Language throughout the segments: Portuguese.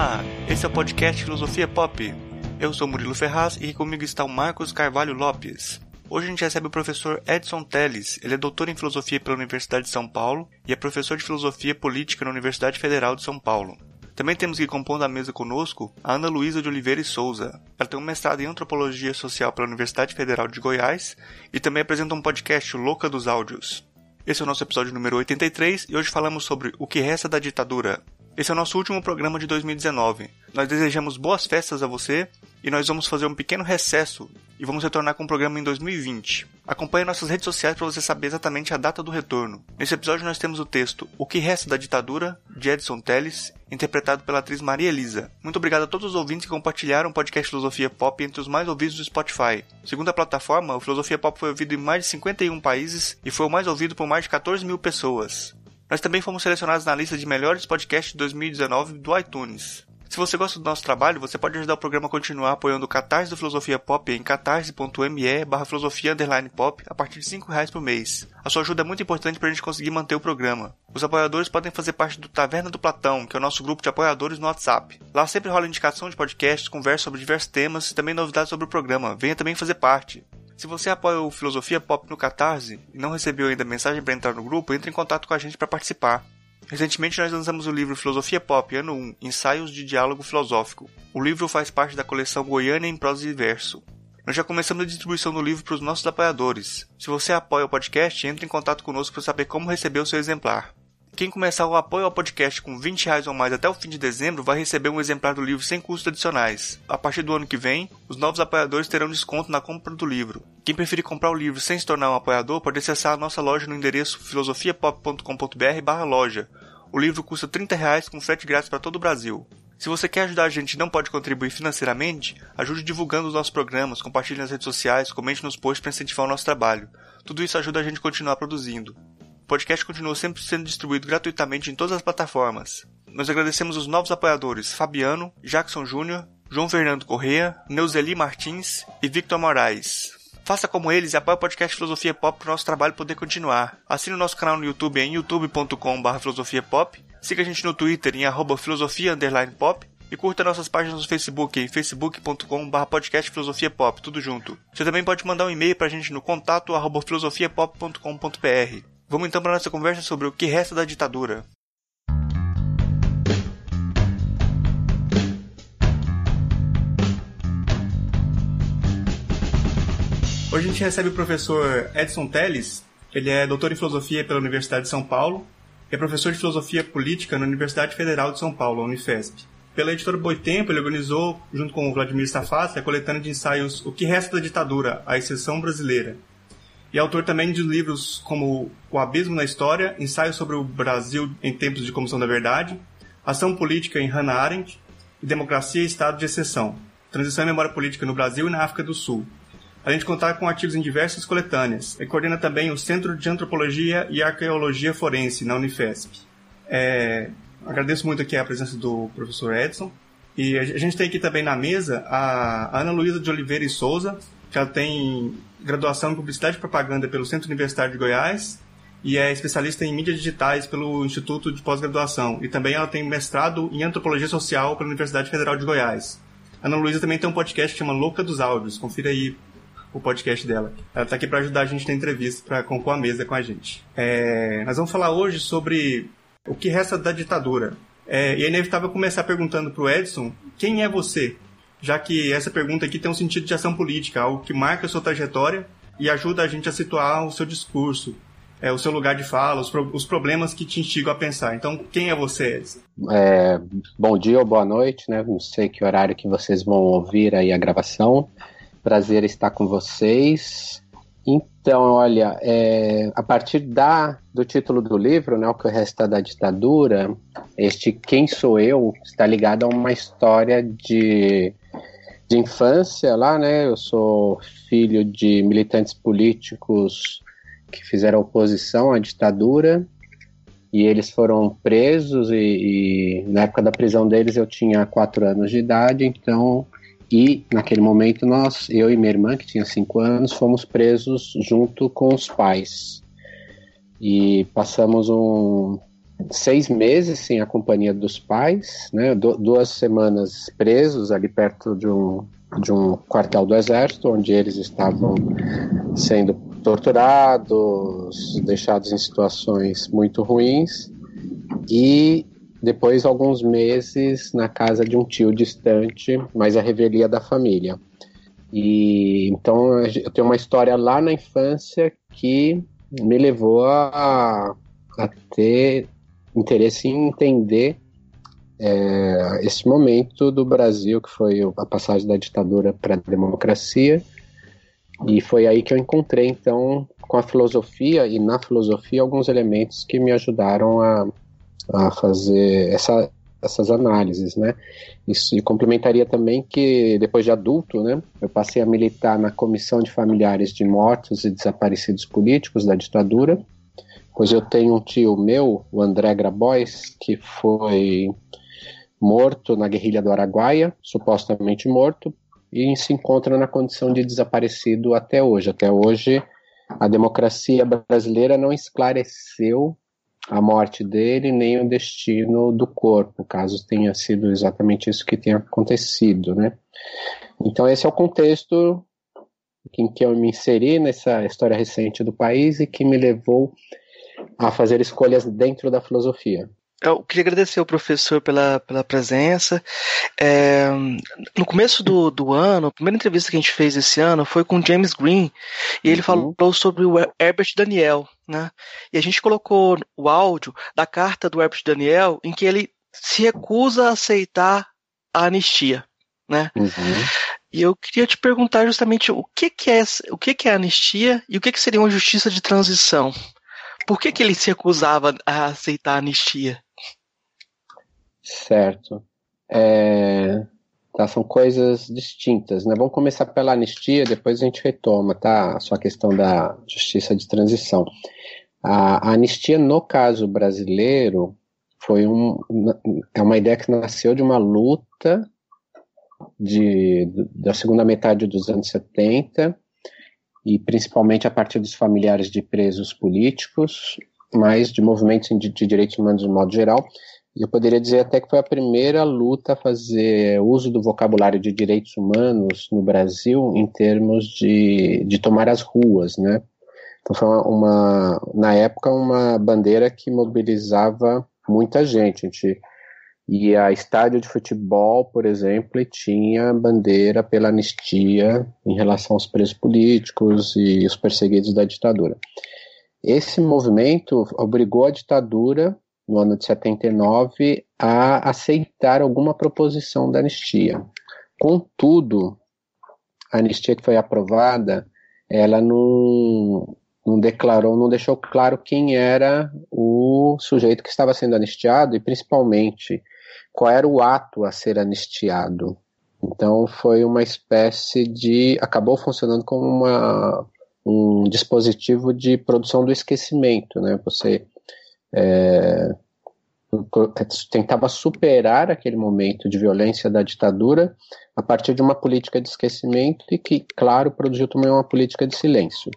Olá, esse é o podcast Filosofia Pop. Eu sou Murilo Ferraz e comigo está o Marcos Carvalho Lopes. Hoje a gente recebe o professor Edson Teles. Ele é doutor em filosofia pela Universidade de São Paulo e é professor de filosofia política na Universidade Federal de São Paulo. Também temos que compondo a mesa conosco a Ana Luísa de Oliveira e Souza. Ela tem um mestrado em antropologia social pela Universidade Federal de Goiás e também apresenta um podcast Louca dos Áudios. Esse é o nosso episódio número 83 e hoje falamos sobre o que resta da ditadura. Esse é o nosso último programa de 2019. Nós desejamos boas festas a você e nós vamos fazer um pequeno recesso e vamos retornar com o programa em 2020. Acompanhe nossas redes sociais para você saber exatamente a data do retorno. Nesse episódio nós temos o texto O que resta da ditadura, de Edson Teles, interpretado pela atriz Maria Elisa. Muito obrigado a todos os ouvintes que compartilharam o podcast Filosofia Pop entre os mais ouvidos do Spotify. Segundo a plataforma, o Filosofia Pop foi ouvido em mais de 51 países e foi o mais ouvido por mais de 14 mil pessoas. Nós também fomos selecionados na lista de melhores podcasts de 2019 do iTunes. Se você gosta do nosso trabalho, você pode ajudar o programa a continuar apoiando o Catarse do Filosofia Pop em catarse.me barra filosofia pop a partir de 5 reais por mês. A sua ajuda é muito importante para a gente conseguir manter o programa. Os apoiadores podem fazer parte do Taverna do Platão, que é o nosso grupo de apoiadores no WhatsApp. Lá sempre rola indicação de podcasts, conversa sobre diversos temas e também novidades sobre o programa. Venha também fazer parte. Se você apoia o Filosofia Pop no Catarse e não recebeu ainda mensagem para entrar no grupo, entre em contato com a gente para participar. Recentemente nós lançamos o livro Filosofia Pop, ano 1, Ensaios de Diálogo Filosófico. O livro faz parte da coleção Goiânia em Prosa e Verso. Nós já começamos a distribuição do livro para os nossos apoiadores. Se você apoia o podcast, entre em contato conosco para saber como receber o seu exemplar. Quem começar o apoio ao podcast com 20 reais ou mais até o fim de dezembro vai receber um exemplar do livro sem custos adicionais. A partir do ano que vem, os novos apoiadores terão desconto na compra do livro. Quem preferir comprar o livro sem se tornar um apoiador pode acessar a nossa loja no endereço filosofiapop.com.br loja. O livro custa 30 reais com frete grátis para todo o Brasil. Se você quer ajudar a gente e não pode contribuir financeiramente, ajude divulgando os nossos programas, compartilhe nas redes sociais, comente nos posts para incentivar o nosso trabalho. Tudo isso ajuda a gente a continuar produzindo podcast continua sempre sendo distribuído gratuitamente em todas as plataformas. Nós agradecemos os novos apoiadores Fabiano, Jackson Júnior, João Fernando Correa, Neuzeli Martins e Victor Moraes. Faça como eles e apoie o podcast Filosofia Pop para o nosso trabalho poder continuar. Assine o nosso canal no YouTube em youtube.com.br filosofiapop. Siga a gente no Twitter em arroba filosofia pop e curta nossas páginas no Facebook em facebook.com.br podcast filosofia pop, tudo junto. Você também pode mandar um e-mail para a gente no contato arroba filosofiapop.com.br. Vamos então para nossa conversa sobre o que resta da ditadura. Hoje a gente recebe o professor Edson Teles. Ele é doutor em filosofia pela Universidade de São Paulo e é professor de filosofia política na Universidade Federal de São Paulo, Unifesp. Pela editora Boitempo, ele organizou, junto com o Vladimir Stafassi, a coletânea de ensaios O que Resta da Ditadura, a Exceção Brasileira, e autor também de livros como O Abismo na História, Ensaio sobre o Brasil em Tempos de Comissão da Verdade, Ação Política em Hannah Arendt e Democracia e Estado de Exceção, Transição e Memória Política no Brasil e na África do Sul. Além de contar com artigos em diversas coletâneas, e coordena também o Centro de Antropologia e Arqueologia Forense na Unifesp. É, agradeço muito aqui a presença do professor Edson. E a gente tem aqui também na mesa a Ana Luísa de Oliveira e Souza, que ela tem graduação em Publicidade e Propaganda pelo Centro Universitário de Goiás e é especialista em mídias digitais pelo Instituto de Pós-Graduação. E também ela tem mestrado em Antropologia Social pela Universidade Federal de Goiás. A Ana Luísa também tem um podcast que chama Louca dos Áudios. Confira aí o podcast dela. Ela está aqui para ajudar a gente na entrevista, para compor a mesa com a gente. É, nós vamos falar hoje sobre o que resta da ditadura. É, e é inevitável começar perguntando para o Edson quem é você? Já que essa pergunta aqui tem um sentido de ação política, algo que marca a sua trajetória e ajuda a gente a situar o seu discurso, é, o seu lugar de fala, os, pro, os problemas que te instigam a pensar. Então, quem é você? É, bom dia ou boa noite, né? Não sei que horário que vocês vão ouvir aí a gravação. Prazer estar com vocês. Então, olha, é, a partir da, do título do livro, né, o que resta da ditadura, este Quem Sou Eu está ligado a uma história de de infância lá, né? Eu sou filho de militantes políticos que fizeram oposição à ditadura e eles foram presos e, e, na época da prisão deles eu tinha quatro anos de idade, então e naquele momento nós, eu e minha irmã que tinha cinco anos, fomos presos junto com os pais e passamos um seis meses sem a companhia dos pais, né, duas semanas presos ali perto de um, de um quartel do exército, onde eles estavam sendo torturados, deixados em situações muito ruins, e depois alguns meses na casa de um tio distante, mas a revelia da família. E então eu tenho uma história lá na infância que me levou a, a ter interesse em entender é, esse momento do Brasil, que foi a passagem da ditadura para a democracia, e foi aí que eu encontrei, então, com a filosofia e na filosofia, alguns elementos que me ajudaram a, a fazer essa, essas análises, né? Isso e complementaria também que depois de adulto, né, eu passei a militar na comissão de familiares de mortos e desaparecidos políticos da ditadura Pois eu tenho um tio meu, o André Grabois, que foi morto na guerrilha do Araguaia, supostamente morto, e se encontra na condição de desaparecido até hoje. Até hoje, a democracia brasileira não esclareceu a morte dele nem o destino do corpo, caso tenha sido exatamente isso que tenha acontecido, né? Então esse é o contexto em que eu me inseri nessa história recente do país e que me levou a fazer escolhas dentro da filosofia. Eu queria agradecer ao professor pela, pela presença. É, no começo do, do ano, a primeira entrevista que a gente fez esse ano foi com James Green, e ele uhum. falou sobre o Herbert Daniel. Né? E a gente colocou o áudio da carta do Herbert Daniel em que ele se recusa a aceitar a anistia. Né? Uhum. E eu queria te perguntar justamente o que, que é o que, que é anistia e o que, que seria uma justiça de transição. Por que, que ele se recusava a aceitar a anistia? Certo. É... Tá, são coisas distintas, né? Vamos começar pela anistia, depois a gente retoma, tá? A sua questão da justiça de transição. A, a anistia, no caso brasileiro, foi um, é uma ideia que nasceu de uma luta de, da segunda metade dos anos 70 e principalmente a partir dos familiares de presos políticos, mas de movimentos de, de direitos humanos de modo geral. Eu poderia dizer até que foi a primeira luta a fazer uso do vocabulário de direitos humanos no Brasil em termos de, de tomar as ruas, né? Então foi uma, uma na época uma bandeira que mobilizava muita gente. A gente e a estádio de futebol, por exemplo, tinha bandeira pela anistia em relação aos presos políticos e os perseguidos da ditadura. Esse movimento obrigou a ditadura, no ano de 79, a aceitar alguma proposição da anistia. Contudo, a anistia que foi aprovada, ela não, não declarou, não deixou claro quem era o sujeito que estava sendo anistiado e, principalmente, qual era o ato a ser anistiado. Então foi uma espécie de. acabou funcionando como uma, um dispositivo de produção do esquecimento. Né? Você é, tentava superar aquele momento de violência da ditadura a partir de uma política de esquecimento e que, claro, produziu também uma política de silêncio.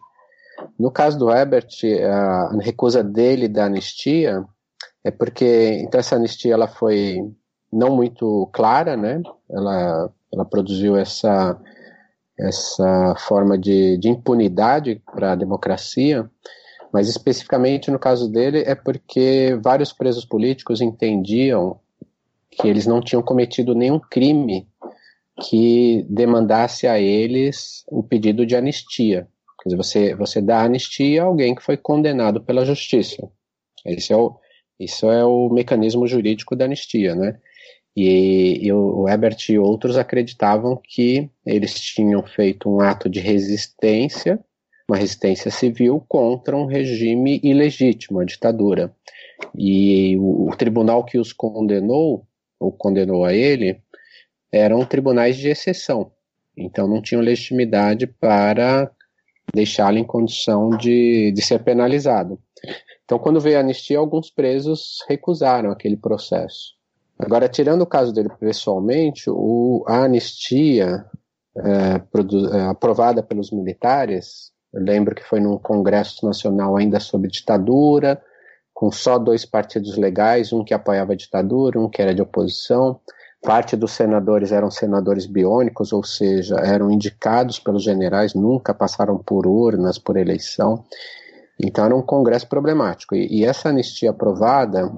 No caso do Herbert, a recusa dele da anistia é porque então essa anistia ela foi não muito clara, né? Ela, ela produziu essa, essa forma de, de impunidade para a democracia, mas especificamente no caso dele é porque vários presos políticos entendiam que eles não tinham cometido nenhum crime que demandasse a eles o pedido de anistia. Quer dizer, você, você dá anistia a alguém que foi condenado pela justiça. Esse é o, isso é o mecanismo jurídico da anistia, né? E, e o Ebert e outros acreditavam que eles tinham feito um ato de resistência, uma resistência civil contra um regime ilegítimo, a ditadura. E o, o tribunal que os condenou, ou condenou a ele, eram tribunais de exceção. Então não tinham legitimidade para deixá-lo em condição de, de ser penalizado. Então, quando veio a anistia, alguns presos recusaram aquele processo. Agora, tirando o caso dele pessoalmente, o, a anistia é, produ, é, aprovada pelos militares, eu lembro que foi num congresso nacional ainda sob ditadura, com só dois partidos legais, um que apoiava a ditadura, um que era de oposição. Parte dos senadores eram senadores biônicos, ou seja, eram indicados pelos generais, nunca passaram por urnas, por eleição. Então era um congresso problemático. E, e essa anistia aprovada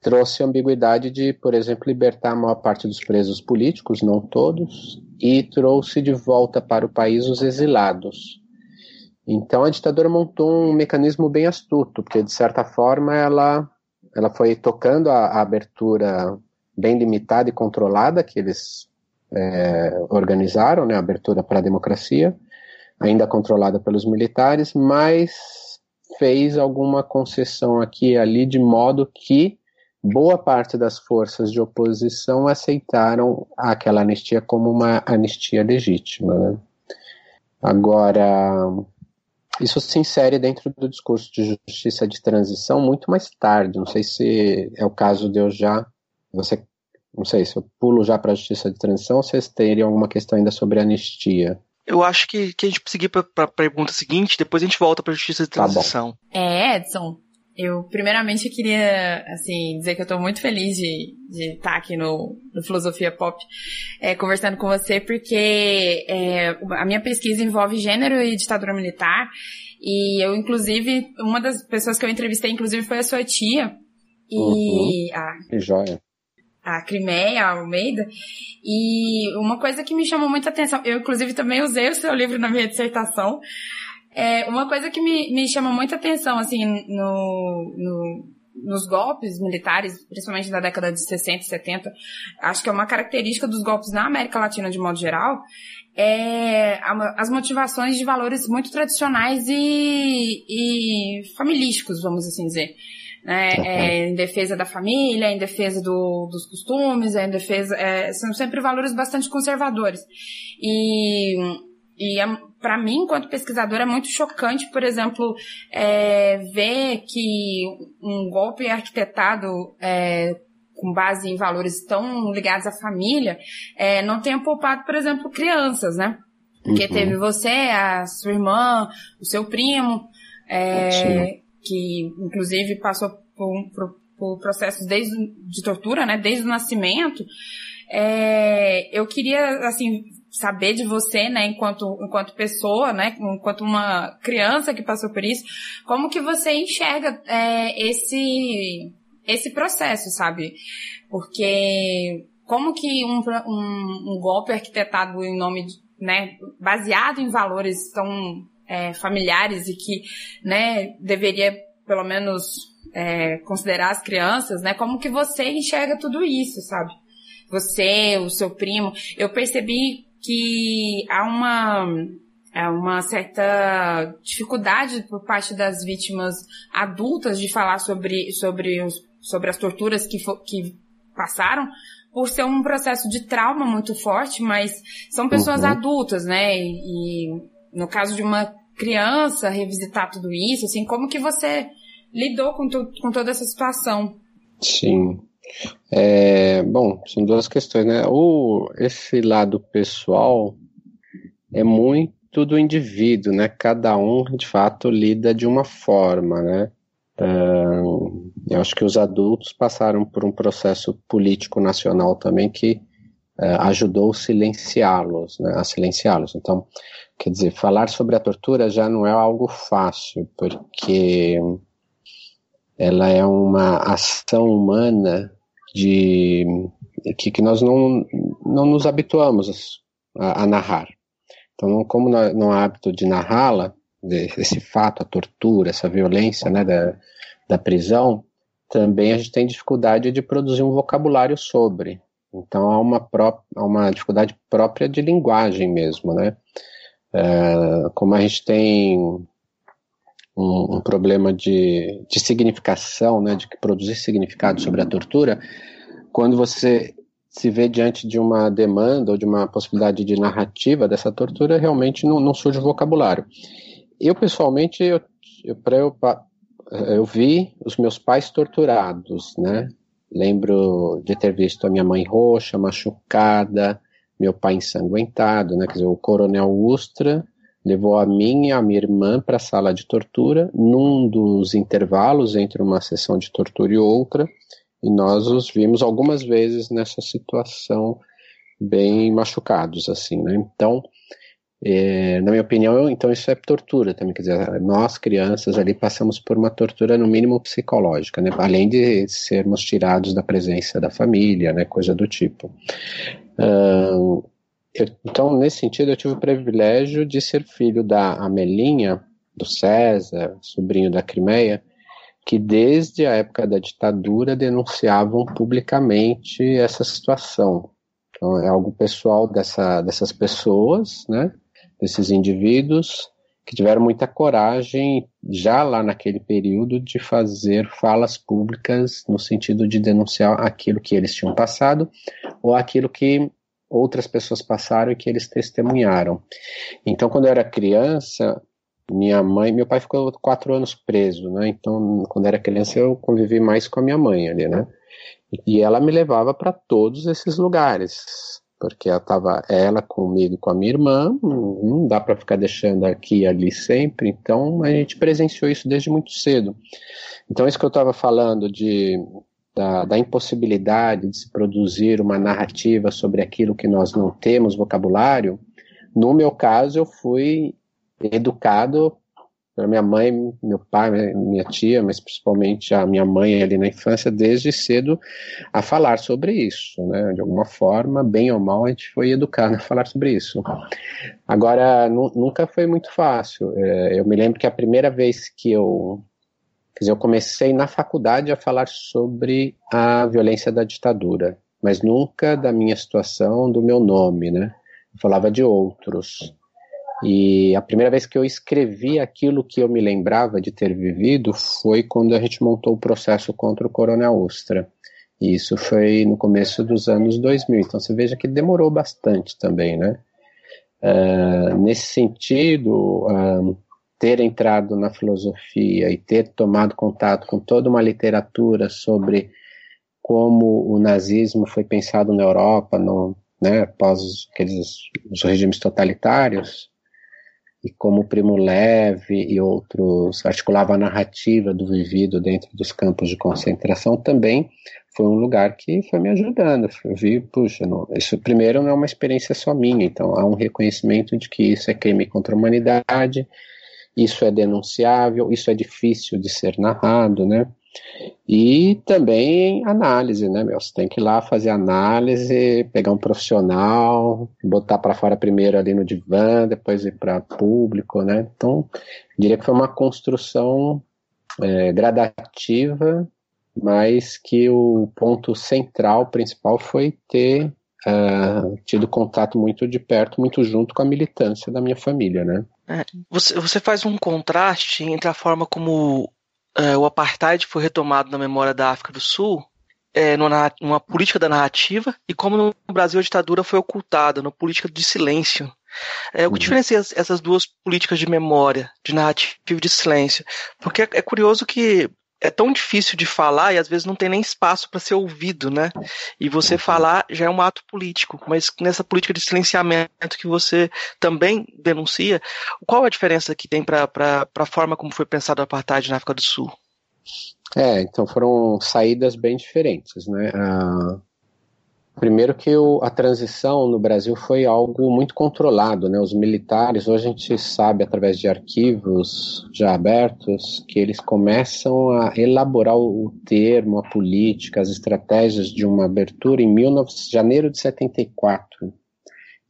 trouxe ambiguidade de, por exemplo, libertar a maior parte dos presos políticos, não todos, e trouxe de volta para o país os exilados. Então a ditadura montou um mecanismo bem astuto, porque de certa forma ela, ela foi tocando a, a abertura bem limitada e controlada que eles é, organizaram, né, a abertura para a democracia, ainda controlada pelos militares, mas fez alguma concessão aqui e ali de modo que boa parte das forças de oposição aceitaram aquela anistia como uma anistia legítima. Né? Agora, isso se insere dentro do discurso de justiça de transição muito mais tarde. Não sei se é o caso de eu já. Você, não sei se eu pulo já para a justiça de transição ou vocês teriam alguma questão ainda sobre anistia. Eu acho que, que a gente seguir para a pergunta seguinte, depois a gente volta para a justiça de transição. Tá é, Edson, eu, primeiramente, queria, assim, dizer que eu estou muito feliz de, de estar aqui no, no Filosofia Pop, é, conversando com você, porque é, a minha pesquisa envolve gênero e ditadura militar, e eu, inclusive, uma das pessoas que eu entrevistei, inclusive, foi a sua tia, e uhum. a... Que joia a Crimeia Almeida. E uma coisa que me chamou muita atenção, eu inclusive também usei o seu livro na minha dissertação, é, uma coisa que me, me chama muita atenção, assim, no, no, nos golpes militares, principalmente da década de 60 e 70, acho que é uma característica dos golpes na América Latina de modo geral, é as motivações de valores muito tradicionais e, e familísticos, vamos assim dizer. Né? É, em defesa da família, em defesa do, dos costumes, é, em defesa, é, são sempre valores bastante conservadores. E, e é, para mim, enquanto pesquisadora, é muito chocante, por exemplo, é, ver que um golpe arquitetado com base em valores tão ligados à família é, não tenha poupado, por exemplo, crianças, né? Porque uhum. teve você, a sua irmã, o seu primo, é, que inclusive passou por, por, por processos desde de tortura, né? Desde o nascimento. É, eu queria, assim, saber de você, né, enquanto, enquanto pessoa, né, enquanto uma criança que passou por isso, como que você enxerga é, esse, esse processo, sabe? Porque como que um, um, um golpe arquitetado em nome, de, né, baseado em valores tão é, familiares e que, né, deveria pelo menos é, considerar as crianças, né, como que você enxerga tudo isso, sabe? Você, o seu primo, eu percebi que há uma, há uma certa dificuldade por parte das vítimas adultas de falar sobre, sobre, os, sobre as torturas que, que passaram, por ser um processo de trauma muito forte, mas são pessoas uhum. adultas, né? E, e, no caso de uma criança revisitar tudo isso, assim, como que você lidou com, tu, com toda essa situação? Sim, é, bom, são duas questões, né? O, esse lado pessoal é muito do indivíduo, né? Cada um, de fato, lida de uma forma, né? Uh, eu acho que os adultos passaram por um processo político nacional também que uh, ajudou silenciá-los, né, a silenciá-los. Então, quer dizer, falar sobre a tortura já não é algo fácil, porque ela é uma ação humana de que, que nós não, não nos habituamos a, a narrar. Então, como não, há hábito de narrá-la, esse fato, a tortura, essa violência né, da, da prisão, também a gente tem dificuldade de produzir um vocabulário sobre. Então há uma, pró uma dificuldade própria de linguagem mesmo, né? É, como a gente tem um, um, problema de, de significação, né, de produzir significado sobre a tortura, quando você se vê diante de uma demanda ou de uma possibilidade de narrativa dessa tortura, realmente não, não surge vocabulário. Eu, pessoalmente, eu, eu, eu, eu vi os meus pais torturados, né? Lembro de ter visto a minha mãe roxa, machucada, meu pai ensanguentado, né? Quer dizer, o coronel Ustra levou a mim e a minha irmã para a sala de tortura, num dos intervalos entre uma sessão de tortura e outra, e nós os vimos algumas vezes nessa situação bem machucados, assim, né? Então, é, na minha opinião, então isso é tortura também, quer dizer, nós crianças ali passamos por uma tortura no mínimo psicológica, né? Além de sermos tirados da presença da família, né? Coisa do tipo. Uh, eu, então, nesse sentido, eu tive o privilégio de ser filho da Amelinha, do César, sobrinho da Crimeia, que desde a época da ditadura denunciavam publicamente essa situação. Então, é algo pessoal dessa, dessas pessoas, né, desses indivíduos, que tiveram muita coragem, já lá naquele período, de fazer falas públicas no sentido de denunciar aquilo que eles tinham passado ou aquilo que outras pessoas passaram e que eles testemunharam. Então, quando eu era criança, minha mãe, meu pai ficou quatro anos preso, né? Então, quando era criança, eu convivi mais com a minha mãe ali, né? E ela me levava para todos esses lugares, porque ela estava ela comigo e com a minha irmã, não dá para ficar deixando aqui e ali sempre, então a gente presenciou isso desde muito cedo. Então, isso que eu estava falando de da, da, impossibilidade de se produzir uma narrativa sobre aquilo que nós não temos vocabulário, no meu caso, eu fui educado pela minha mãe, meu pai, minha tia, mas principalmente a minha mãe ali na infância, desde cedo, a falar sobre isso, né? De alguma forma, bem ou mal, a gente foi educado a falar sobre isso. Agora, nunca foi muito fácil. É, eu me lembro que a primeira vez que eu Quer dizer, eu comecei na faculdade a falar sobre a violência da ditadura, mas nunca da minha situação, do meu nome, né? Eu falava de outros. E a primeira vez que eu escrevi aquilo que eu me lembrava de ter vivido foi quando a gente montou o processo contra o Coronel Ustra. E isso foi no começo dos anos 2000. Então você veja que demorou bastante também, né? Uh, nesse sentido, uh, ter entrado na filosofia e ter tomado contato com toda uma literatura sobre como o nazismo foi pensado na Europa no, né, após aqueles os regimes totalitários e como Primo Levi e outros articulavam a narrativa do vivido dentro dos campos de concentração também foi um lugar que foi me ajudando. Eu vi, puxa, não, isso primeiro não é uma experiência só minha, então há um reconhecimento de que isso é crime contra a humanidade, isso é denunciável, isso é difícil de ser narrado, né? E também análise, né, meu? Você tem que ir lá fazer análise, pegar um profissional, botar para fora primeiro ali no divã, depois ir para público, né? Então, diria que foi uma construção é, gradativa, mas que o ponto central, principal, foi ter uh, tido contato muito de perto, muito junto com a militância da minha família, né? É, você, você faz um contraste entre a forma como é, o apartheid foi retomado na memória da África do Sul, é, numa, numa, política da narrativa, e como no Brasil a ditadura foi ocultada, numa política de silêncio. É, o que uhum. diferencia essas duas políticas de memória, de narrativa e de silêncio? Porque é, é curioso que é tão difícil de falar e às vezes não tem nem espaço para ser ouvido, né? E você uhum. falar já é um ato político, mas nessa política de silenciamento que você também denuncia, qual a diferença que tem para a forma como foi pensado o apartheid na África do Sul? É, então foram saídas bem diferentes, né? Ah, Primeiro que o, a transição no Brasil foi algo muito controlado, né? Os militares, hoje a gente sabe através de arquivos já abertos que eles começam a elaborar o termo, a política, as estratégias de uma abertura em 19, janeiro de 74,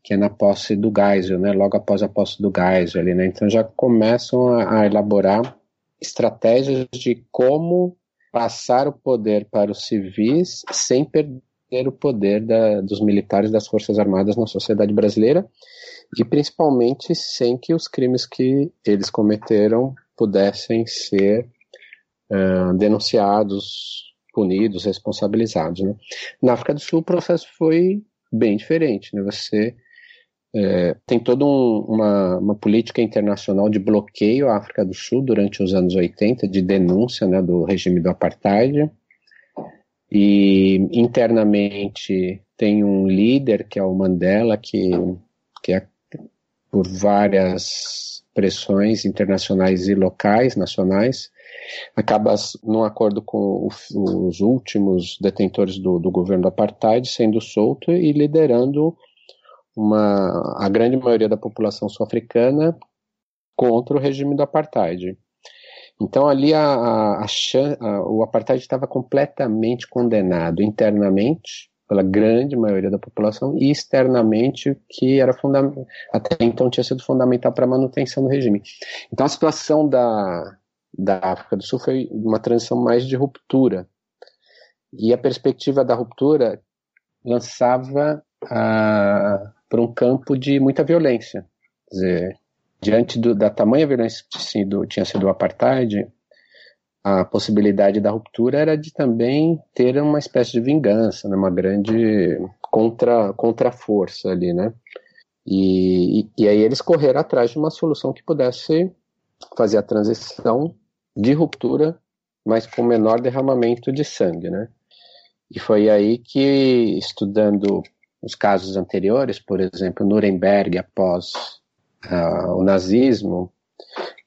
que é na posse do Geisel, né? Logo após a posse do Geisel ali, né? Então já começam a, a elaborar estratégias de como passar o poder para os civis sem perder o poder da, dos militares das Forças Armadas na sociedade brasileira e principalmente sem que os crimes que eles cometeram pudessem ser uh, denunciados, punidos, responsabilizados. Né? Na África do Sul o processo foi bem diferente. Né? Você é, tem toda um, uma, uma, política internacional de bloqueio à África do Sul durante os anos 80, de denúncia né, do regime do apartheid. E internamente tem um líder, que é o Mandela, que, que é por várias pressões internacionais e locais, nacionais, acaba num acordo com os últimos detentores do, do governo do apartheid sendo solto e liderando uma, a grande maioria da população sul-africana contra o regime do apartheid. Então ali a, a, a, o apartheid estava completamente condenado internamente pela grande maioria da população e externamente que era até então tinha sido fundamental para a manutenção do regime. Então a situação da, da África do Sul foi uma transição mais de ruptura e a perspectiva da ruptura lançava ah, para um campo de muita violência. Quer dizer, diante do, da tamanha violência que sido, tinha sido o apartheid, a possibilidade da ruptura era de também ter uma espécie de vingança, né, uma grande contra, contra-força ali, né? E, e, e, aí eles correram atrás de uma solução que pudesse fazer a transição de ruptura, mas com menor derramamento de sangue, né? E foi aí que, estudando os casos anteriores, por exemplo, Nuremberg após uh, o nazismo,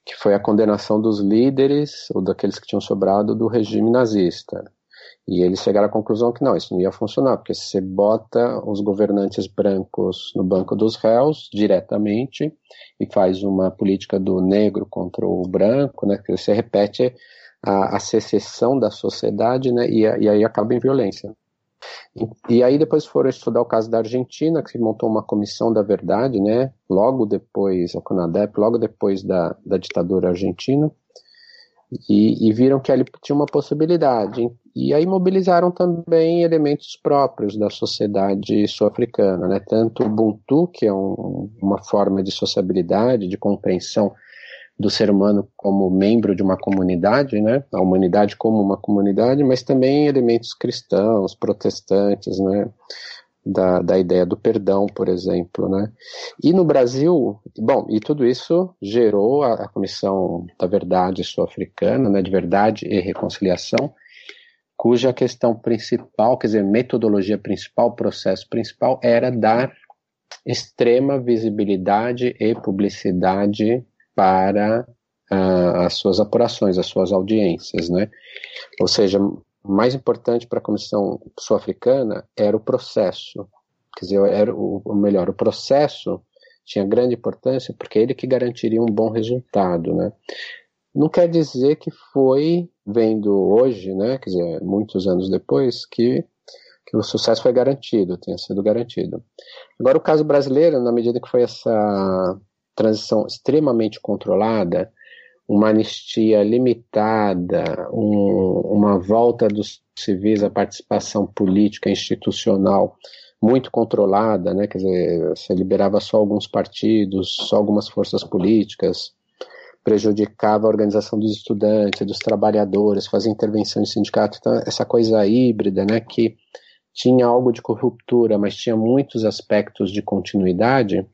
que foi a condenação dos líderes ou daqueles que tinham sobrado do regime nazista. E eles chegaram à conclusão que não, isso não ia funcionar, porque se você bota os governantes brancos no banco dos réus diretamente e faz uma política do negro contra o branco, né, que você repete a, a secessão da sociedade, né, e, e aí acaba em violência. E, aí depois foram estudar o caso da Argentina, que montou uma comissão da verdade, né? Logo depois, a CONADEP, logo depois da, da ditadura argentina, e, e, viram que ali tinha uma possibilidade. E aí mobilizaram também elementos próprios da sociedade sul-africana, né? Tanto o Ubuntu, que é um, uma forma de sociabilidade, de compreensão do ser humano como membro de uma comunidade, né? A humanidade como uma comunidade, mas também elementos cristãos, protestantes, né? Da, da ideia do perdão, por exemplo, né? E no Brasil, bom, e tudo isso gerou a, a Comissão da Verdade Sul-Africana, né? De Verdade e Reconciliação, cuja questão principal, quer dizer, metodologia principal, processo principal, era dar extrema visibilidade e publicidade para uh, as suas apurações, as suas audiências, né? Ou seja, mais importante para a Comissão Sul-Africana era o processo, quer dizer, era o, o melhor, o processo tinha grande importância porque é ele que garantiria um bom resultado, né? Não quer dizer que foi vendo hoje, né, quer dizer, muitos anos depois, que, que o sucesso foi garantido, tenha sido garantido. Agora, o caso brasileiro, na medida que foi essa transição extremamente controlada, uma anistia limitada, um, uma volta dos civis à participação política institucional muito controlada, né? Quer dizer, você liberava só alguns partidos, só algumas forças políticas, prejudicava a organização dos estudantes, dos trabalhadores, fazia intervenção em sindicato, então essa coisa híbrida, né? Que tinha algo de corruptura, mas tinha muitos aspectos de continuidade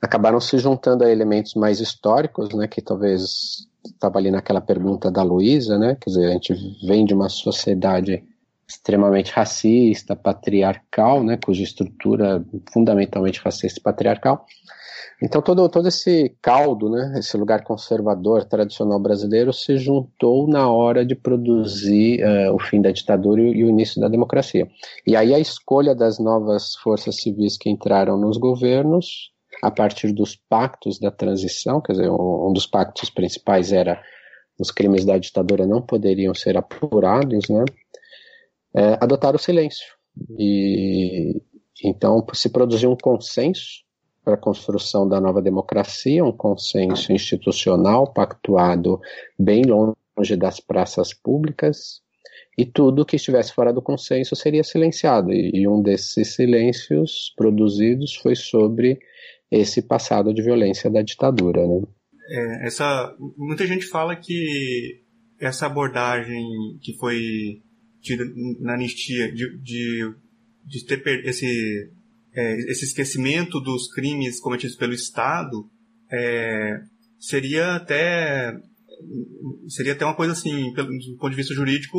acabaram se juntando a elementos mais históricos, né, que talvez estava ali naquela pergunta da Luísa, né, quer dizer, a gente vem de uma sociedade extremamente racista, patriarcal, né, cuja estrutura fundamentalmente racista e patriarcal. Então todo, todo esse caldo, né, esse lugar conservador, tradicional brasileiro se juntou na hora de produzir uh, o fim da ditadura e, e o início da democracia. E aí a escolha das novas forças civis que entraram nos governos a partir dos pactos da transição, quer dizer, um dos pactos principais era os crimes da ditadura não poderiam ser apurados, né? É, adotar o silêncio. E então se produziu um consenso para a construção da nova democracia, um consenso institucional pactuado bem longe das praças públicas, e tudo que estivesse fora do consenso seria silenciado. E, e um desses silêncios produzidos foi sobre esse passado de violência da ditadura, né? É, essa, muita gente fala que essa abordagem que foi tida na anistia de, de, de ter esse, é, esse esquecimento dos crimes cometidos pelo Estado é, seria até seria até uma coisa assim, pelo, do ponto de vista jurídico,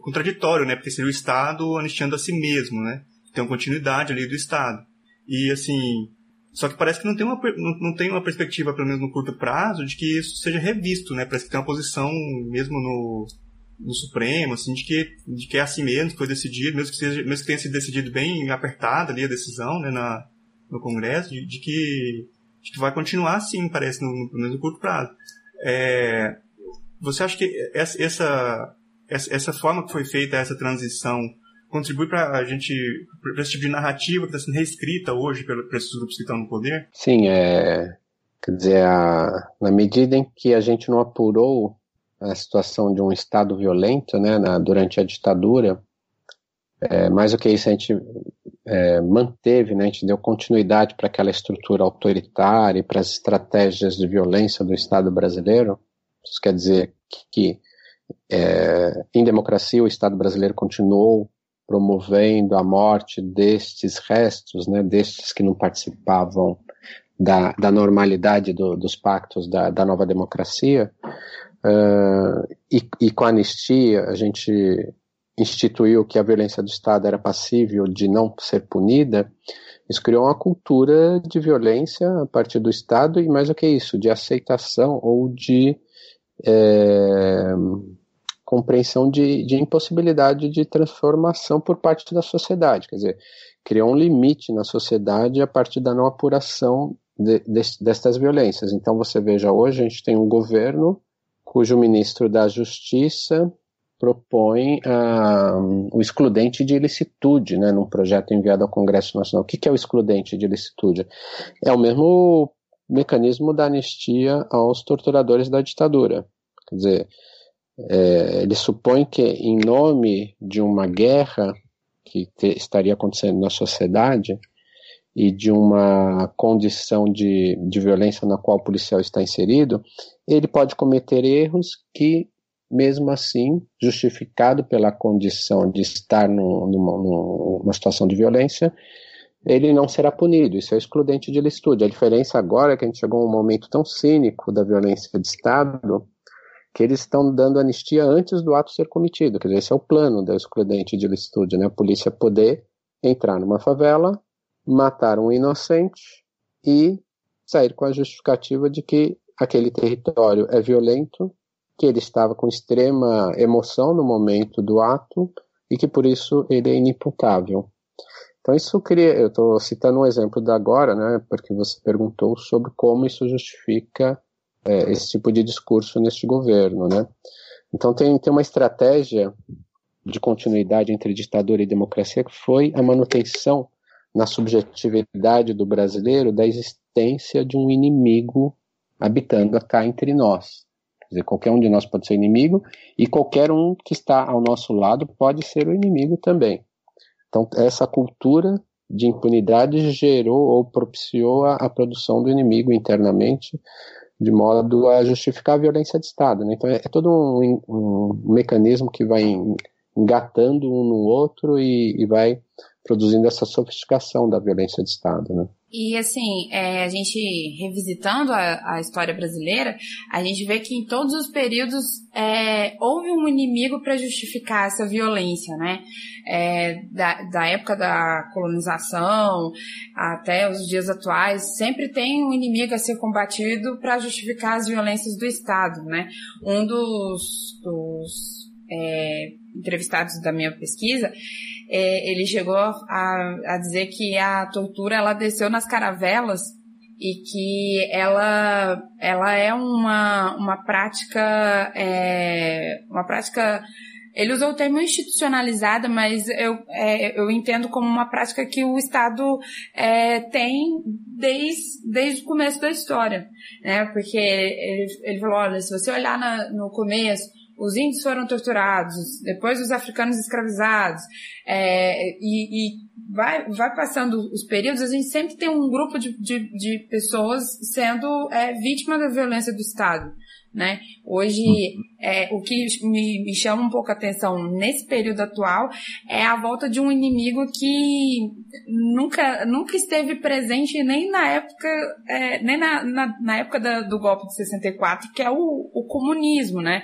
contraditório, né? Porque seria o Estado anistiando a si mesmo, né? Tem uma continuidade ali do Estado. E assim, Só que parece que não tem uma, não, tem uma perspectiva, pelo menos no curto prazo, de que isso seja revisto, né? Parece que tem uma posição mesmo no, no Supremo, assim, de que, de que é assim mesmo, que foi decidido, mesmo que, seja, mesmo que tenha sido decidido bem apertada ali a decisão, né, na, no Congresso, de, de que, de que vai continuar assim, parece, no, pelo menos no curto prazo. É, você acha que essa, essa, essa forma que foi feita, essa transição, contribui para a gente, para esse tipo de narrativa que está sendo reescrita hoje por esses grupos que estão no poder? Sim, é, quer dizer, a, na medida em que a gente não apurou a situação de um Estado violento né, na, durante a ditadura, é, mais do que isso, a gente é, manteve, né, a gente deu continuidade para aquela estrutura autoritária e para as estratégias de violência do Estado brasileiro. Isso quer dizer que, que é, em democracia o Estado brasileiro continuou promovendo a morte destes restos, né, destes que não participavam da, da normalidade do, dos pactos da, da nova democracia. Uh, e, e, com a anistia, a gente instituiu que a violência do Estado era passível de não ser punida. Isso criou uma cultura de violência a partir do Estado e, mais do que isso, de aceitação ou de é, compreensão de, de impossibilidade de transformação por parte da sociedade. Quer dizer, criou um limite na sociedade a partir da não apuração de, de, destas violências. Então, você veja, hoje a gente tem um governo cujo ministro da Justiça propõe uh, o excludente de ilicitude, né, num projeto enviado ao Congresso Nacional. O que, que é o excludente de ilicitude? É o mesmo mecanismo da anistia aos torturadores da ditadura. Quer dizer, é, ele supõe que, em nome de uma guerra que te, estaria acontecendo na sociedade e de uma condição de, de violência na qual o policial está inserido, ele pode cometer erros que, mesmo assim, justificado pela condição de estar no, numa, numa situação de violência, ele não será punido. Isso é excludente de licitude. A diferença agora é que a gente chegou a um momento tão cínico da violência de Estado que eles estão dando anistia antes do ato ser cometido. Quer dizer, esse é o plano da excludente de licitude, né? A polícia poder entrar numa favela, matar um inocente e sair com a justificativa de que aquele território é violento, que ele estava com extrema emoção no momento do ato e que por isso ele é inimputável. Então isso cria, eu estou citando um exemplo da agora, né, porque você perguntou sobre como isso justifica é, esse tipo de discurso neste governo, né? Então tem, tem uma estratégia de continuidade entre ditadura e democracia que foi a manutenção na subjetividade do brasileiro da existência de um inimigo habitando cá entre nós. Quer dizer, qualquer um de nós pode ser inimigo e qualquer um que está ao nosso lado pode ser o inimigo também. Então, essa cultura de impunidade gerou ou propiciou a, a produção do inimigo internamente, de modo a justificar a violência de Estado. Né? Então é, é todo um, um, mecanismo que vai engatando um no outro e, e, vai produzindo essa sofisticação da violência de Estado. Né? E assim, é, a gente revisitando a, a, história brasileira, a gente vê que em todos os períodos é, houve um inimigo para justificar essa violência, né? É, da, da época da colonização até os dias atuais, sempre tem um inimigo a ser combatido para justificar as violências do Estado, né? Um dos, dos é, entrevistados da minha pesquisa é, ele chegou a, a dizer que a tortura ela desceu nas caravelas e que ela, ela é uma, uma prática, é, uma prática, ele usou o termo institucionalizada, mas eu, é, eu entendo como uma prática que o Estado é, tem desde, desde o começo da história, né? Porque ele, ele falou, olha, se você olhar na, no começo, os índios foram torturados, depois os africanos escravizados, é, e, e vai, vai passando os períodos, a gente sempre tem um grupo de, de, de pessoas sendo é, vítima da violência do Estado. Né? Hoje, é, o que me, me, chama um pouco a atenção nesse período atual é a volta de um inimigo que nunca, nunca esteve presente nem na época, é, nem na, na, na época da, do golpe de 64, que é o, o comunismo, né?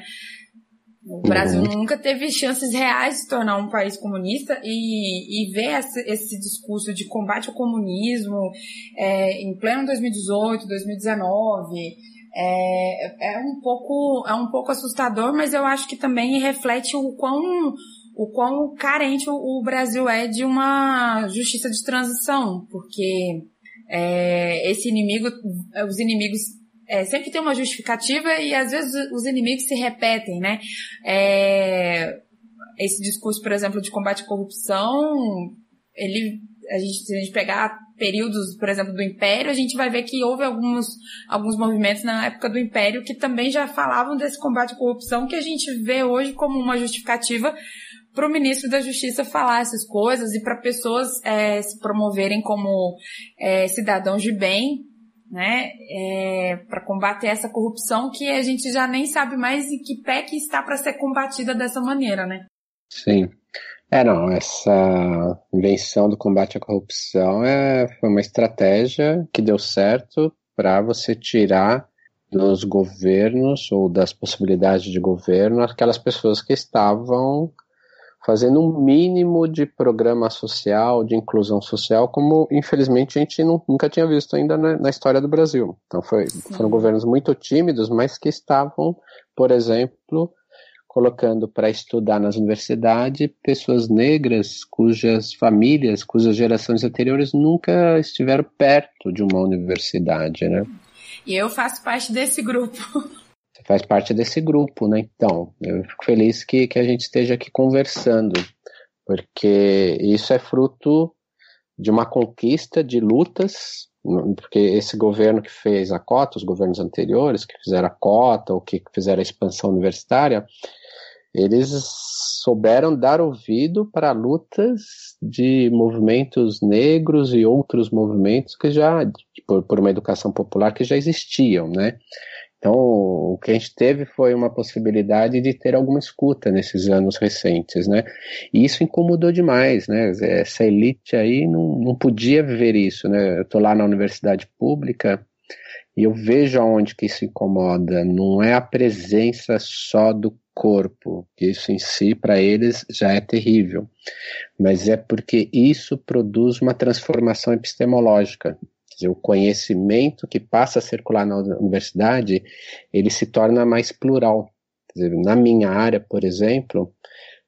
O Brasil uhum. nunca teve chances reais de se tornar um país comunista e, e ver esse, esse discurso de combate ao comunismo é, em pleno 2018, 2019 é, é um pouco é um pouco assustador, mas eu acho que também reflete o quão o quão carente o Brasil é de uma justiça de transição, porque é, esse inimigo, os inimigos é, sempre tem uma justificativa e às vezes os inimigos se repetem, né? É, esse discurso, por exemplo, de combate à corrupção, ele, a gente, se a gente pegar períodos, por exemplo, do Império, a gente vai ver que houve alguns, alguns movimentos na época do Império que também já falavam desse combate à corrupção que a gente vê hoje como uma justificativa para o ministro da Justiça falar essas coisas e para pessoas é, se promoverem como é, cidadãos de bem, né, é, para combater essa corrupção que a gente já nem sabe mais em que pé que está para ser combatida dessa maneira, né? Sim. É, não, essa invenção do combate à corrupção é, foi uma estratégia que deu certo para você tirar dos governos ou das possibilidades de governo aquelas pessoas que estavam fazendo um mínimo de programa social, de inclusão social, como infelizmente a gente não, nunca tinha visto ainda na, na história do Brasil. Então foi, foram governos muito tímidos, mas que estavam, por exemplo, colocando para estudar nas universidades pessoas negras cujas famílias, cujas gerações anteriores nunca estiveram perto de uma universidade, né? E eu faço parte desse grupo. faz parte desse grupo, né? Então, eu fico feliz que, que a gente esteja aqui conversando, porque isso é fruto de uma conquista de lutas, porque esse governo que fez a cota, os governos anteriores que fizeram a cota ou que fizeram a expansão universitária, eles souberam dar ouvido para lutas de movimentos negros e outros movimentos que já, por, por uma educação popular que já existiam, né? Então, o que a gente teve foi uma possibilidade de ter alguma escuta nesses anos recentes, né? E isso incomodou demais, né? Essa elite aí não, não podia viver isso, né? Eu estou lá na universidade pública e eu vejo aonde que isso incomoda. Não é a presença só do corpo, que isso em si para eles já é terrível, mas é porque isso produz uma transformação epistemológica dizer, o conhecimento que passa a circular na universidade, ele se torna mais plural. Dizer, na minha área, por exemplo,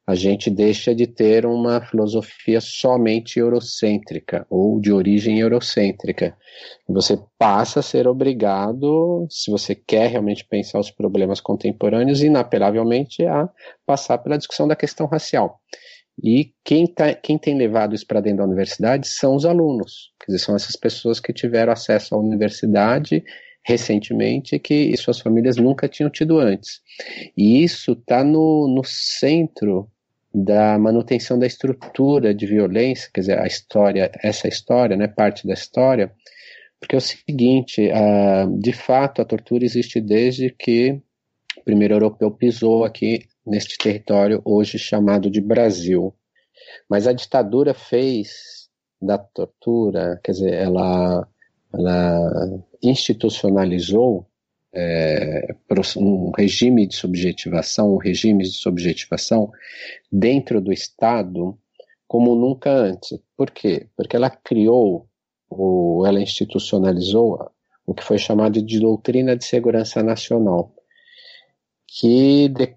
a gente deixa de ter uma filosofia somente eurocêntrica ou de origem eurocêntrica. Você passa a ser obrigado, se você quer realmente pensar os problemas contemporâneos, inapelavelmente a passar pela discussão da questão racial. E quem, tá, quem tem levado isso para dentro da universidade são os alunos. Quer dizer, são essas pessoas que tiveram acesso à universidade recentemente que suas famílias nunca tinham tido antes. E isso está no, no centro da manutenção da estrutura de violência, quer dizer, a história, essa história, né, parte da história, porque é o seguinte, uh, de fato a tortura existe desde que o primeiro europeu pisou aqui neste território hoje chamado de Brasil. Mas a ditadura fez da tortura, quer dizer, ela, ela institucionalizou é, um regime de subjetivação, um regime de subjetivação dentro do Estado como nunca antes. Por quê? Porque ela criou, ou ela institucionalizou o que foi chamado de doutrina de segurança nacional que de,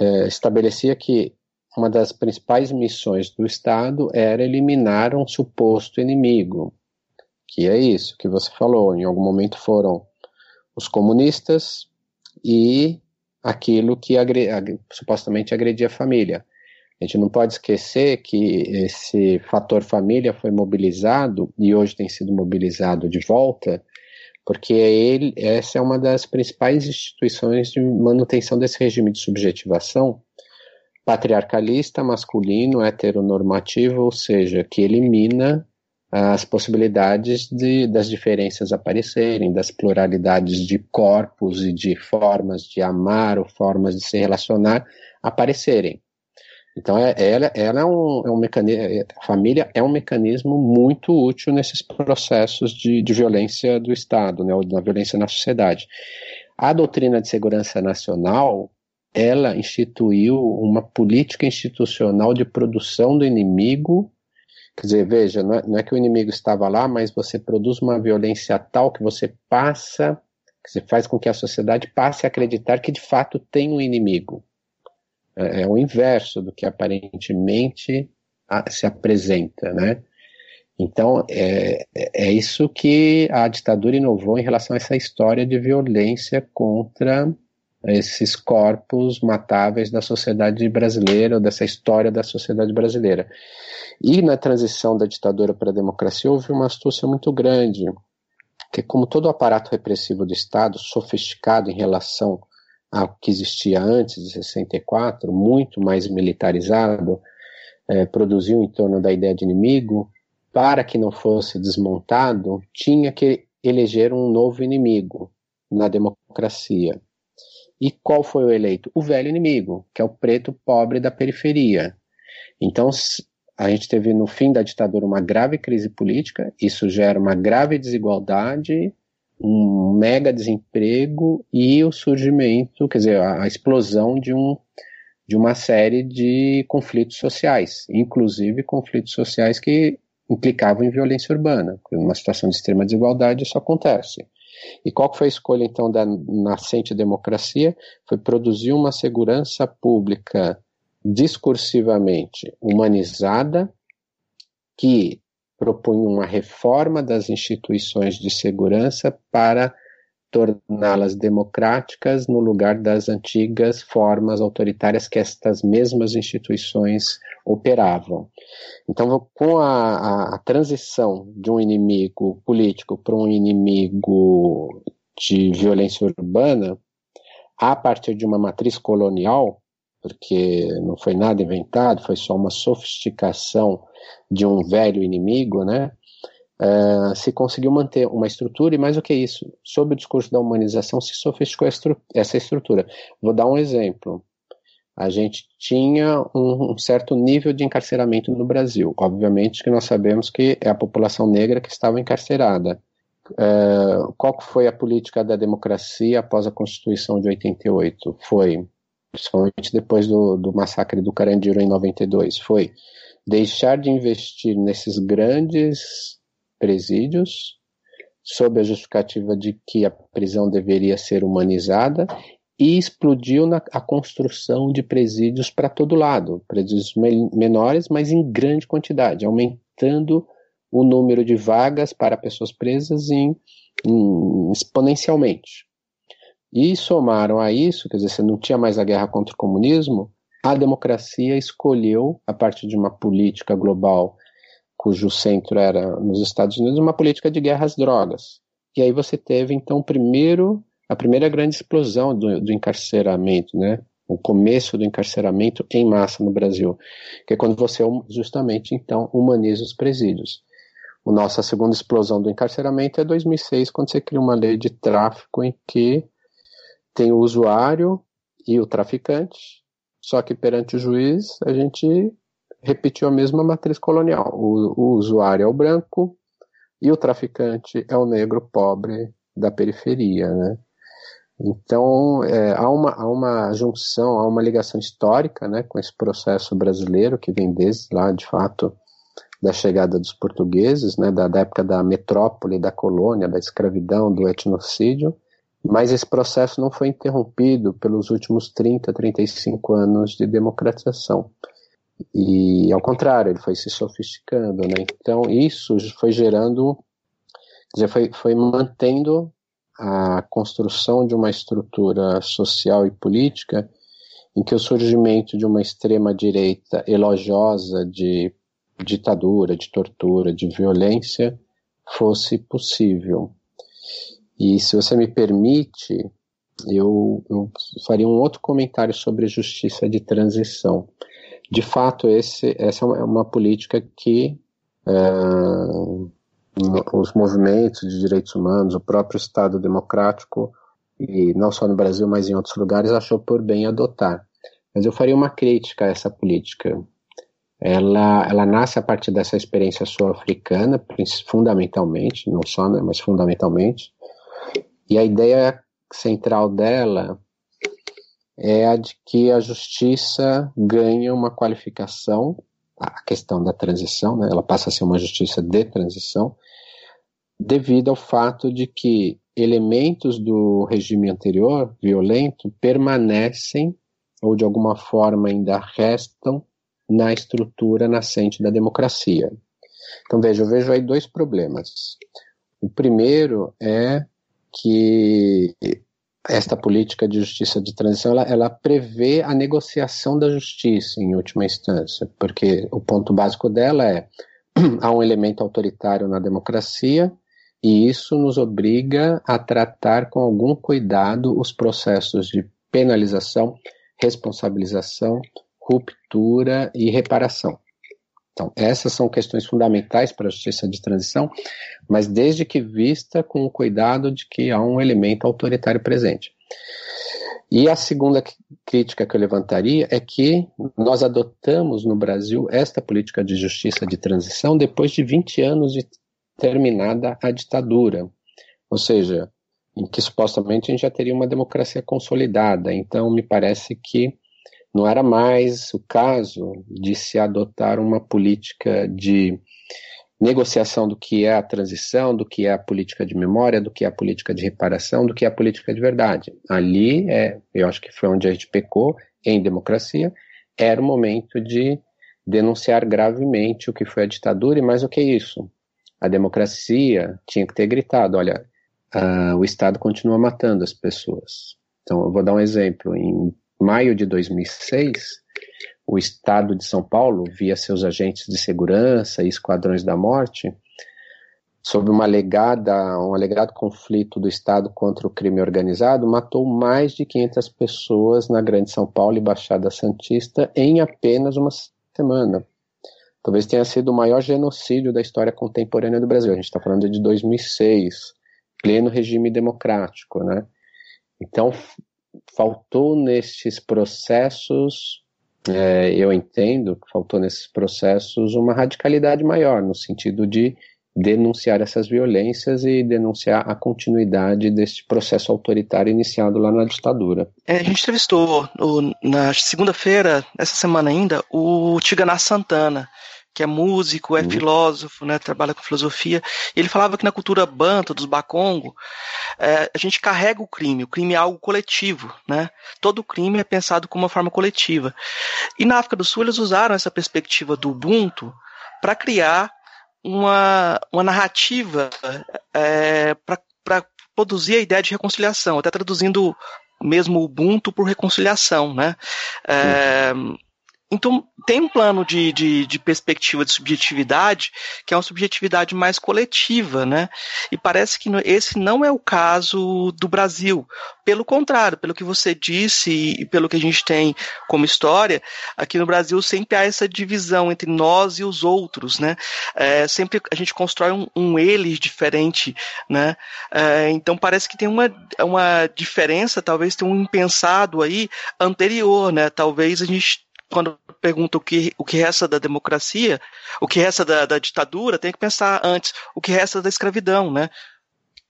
é, estabelecia que uma das principais missões do Estado era eliminar um suposto inimigo, que é isso que você falou. Em algum momento foram os comunistas e aquilo que agre, ag, supostamente agredia a família. A gente não pode esquecer que esse fator família foi mobilizado e hoje tem sido mobilizado de volta porque ele, essa é uma das principais instituições de manutenção desse regime de subjetivação patriarcalista, masculino, heteronormativo, ou seja, que elimina as possibilidades de, das diferenças aparecerem, das pluralidades de corpos e de formas de amar ou formas de se relacionar aparecerem. Então, é, ela, ela é, um, é um mecanismo, é, a família é um mecanismo muito útil nesses processos de, de violência do Estado, né, ou da violência na sociedade. A doutrina de segurança nacional, ela instituiu uma política institucional de produção do inimigo. Quer dizer, veja, não é, não é que o inimigo estava lá, mas você produz uma violência tal que você passa, que você faz com que a sociedade passe a acreditar que de fato tem um inimigo. É, é o inverso do que aparentemente se apresenta, né? Então, é, é isso que a ditadura inovou em relação a essa história de violência contra esses corpos matáveis da sociedade brasileira, ou dessa história da sociedade brasileira. E na transição da ditadura para a democracia houve uma astúcia muito grande, que como todo aparato repressivo do Estado, sofisticado em relação ao que existia antes de 64, muito mais militarizado, é, produziu em torno da ideia de inimigo, para que não fosse desmontado, tinha que eleger um novo inimigo na democracia. E qual foi o eleito? O velho inimigo, que é o preto pobre da periferia. Então, a gente teve no fim da ditadura uma grave crise política, isso gera uma grave desigualdade, um mega desemprego e o surgimento, quer dizer, a, a explosão de um de uma série de conflitos sociais, inclusive conflitos sociais que implicavam em violência urbana. Numa situação de extrema desigualdade, isso acontece. E qual foi a escolha, então, da nascente democracia? Foi produzir uma segurança pública discursivamente humanizada, que propunha uma reforma das instituições de segurança para torná-las democráticas no lugar das antigas formas autoritárias que estas mesmas instituições operavam. Então, com a, a, a transição de um inimigo político para um inimigo de violência urbana, a partir de uma matriz colonial, porque não foi nada inventado, foi só uma sofisticação de um velho inimigo, né? Uh, se conseguiu manter uma estrutura, e mais do que isso, sob o discurso da humanização, se sofisticou estru essa estrutura. Vou dar um exemplo. A gente tinha um, um, certo nível de encarceramento no Brasil. Obviamente que nós sabemos que é a população negra que estava encarcerada. Uh, qual foi a política da democracia após a Constituição de 88? Foi, principalmente depois do, do massacre do Carandiru em 92, foi deixar de investir nesses grandes presídios, sob a justificativa de que a prisão deveria ser humanizada, e explodiu na, a construção de presídios para todo lado, presídios me, menores, mas em grande quantidade, aumentando o número de vagas para pessoas presas em, em, exponencialmente. E somaram a isso, quer dizer, você não tinha mais a guerra contra o comunismo, a democracia escolheu, a partir de uma política global cujo centro era nos Estados Unidos, uma política de guerra às drogas. E aí você teve, então, primeiro, a primeira grande explosão do, do encarceramento, né? o começo do encarceramento em massa no Brasil, que é quando você justamente então humaniza os presídios. A nossa segunda explosão do encarceramento é 2006, quando você cria uma lei de tráfico em que tem o usuário e o traficante, só que perante o juiz a gente repetiu a mesma matriz colonial. O, o usuário é o branco e o traficante é o negro pobre da periferia, né? Então, é, há, uma, há uma junção, há uma ligação histórica né, com esse processo brasileiro que vem desde lá, de fato, da chegada dos portugueses, né, da, da época da metrópole, da colônia, da escravidão, do etnocídio, mas esse processo não foi interrompido pelos últimos 30, 35 anos de democratização. E ao contrário, ele foi se sofisticando, né? Então isso foi gerando, dizer, foi, foi mantendo a construção de uma estrutura social e política em que o surgimento de uma extrema direita elogiosa de ditadura, de tortura, de violência fosse possível. E se você me permite, eu, eu faria um outro comentário sobre justiça de transição de fato, esse, essa é uma política que é, os movimentos de direitos humanos, o próprio Estado democrático, e não só no Brasil, mas em outros lugares, achou por bem adotar. Mas eu faria uma crítica a essa política. Ela, ela nasce a partir dessa experiência sul-africana, fundamentalmente, não só, né, mas fundamentalmente, e a ideia central dela é a de que a justiça ganha uma qualificação, a questão da transição, né, ela passa a ser uma justiça de transição, devido ao fato de que elementos do regime anterior, violento, permanecem ou de alguma forma ainda restam na estrutura nascente da democracia. Então veja, eu vejo aí dois problemas. O primeiro é que esta política de justiça de transição ela, ela, prevê a negociação da justiça em última instância, porque o ponto básico dela é há um elemento autoritário na democracia e isso nos obriga a tratar com algum cuidado os processos de penalização, responsabilização, ruptura e reparação. Então, essas são questões fundamentais para a justiça de transição, mas desde que vista com o cuidado de que há um elemento autoritário presente. E a segunda crítica que eu levantaria é que nós adotamos no Brasil esta política de justiça de transição depois de 20 anos de terminada a ditadura. Ou seja, em que supostamente a gente já teria uma democracia consolidada. Então, me parece que não era mais o caso de se adotar uma política de negociação do que é a transição, do que é a política de memória, do que é a política de reparação, do que é a política de verdade. Ali, é, eu acho que foi onde a gente pecou em democracia, era o momento de denunciar gravemente o que foi a ditadura e mais o que isso. A democracia tinha que ter gritado, olha, uh, o Estado continua matando as pessoas. Então, eu vou dar um exemplo. Em maio de 2006, o Estado de São Paulo, via seus agentes de segurança e esquadrões da morte, sob uma um alegado conflito do Estado contra o crime organizado, matou mais de 500 pessoas na Grande São Paulo e Baixada Santista em apenas uma semana. Talvez tenha sido o maior genocídio da história contemporânea do Brasil. A gente está falando de 2006, pleno regime democrático, né? Então, faltou nesses processos, é, eu entendo que faltou nesses processos uma radicalidade maior, no sentido de denunciar essas violências e denunciar a continuidade desse processo autoritário iniciado lá na ditadura. É, a gente entrevistou no, na segunda-feira, essa semana ainda, o Tiganá Santana, que é músico, é uhum. filósofo, né, trabalha com filosofia. Ele falava que na cultura banta dos Bakongo, é, a gente carrega o crime. O crime é algo coletivo, né? Todo crime é pensado como uma forma coletiva. E na África do Sul eles usaram essa perspectiva do Ubuntu para criar uma, uma narrativa é, para produzir a ideia de reconciliação, até traduzindo mesmo Ubuntu por reconciliação, né? É, uhum. Então, tem um plano de, de, de, perspectiva de subjetividade que é uma subjetividade mais coletiva, né? E parece que esse não é o caso do Brasil. Pelo contrário, pelo que você disse e pelo que a gente tem como história, aqui no Brasil sempre há essa divisão entre nós e os outros, né? É, sempre a gente constrói um, um eles diferente, né? É, então parece que tem uma, uma diferença, talvez tenha um impensado aí anterior, né? Talvez a gente quando pergunta o que, o que resta da democracia, o que resta da, da ditadura, tem que pensar antes o que resta da escravidão, né?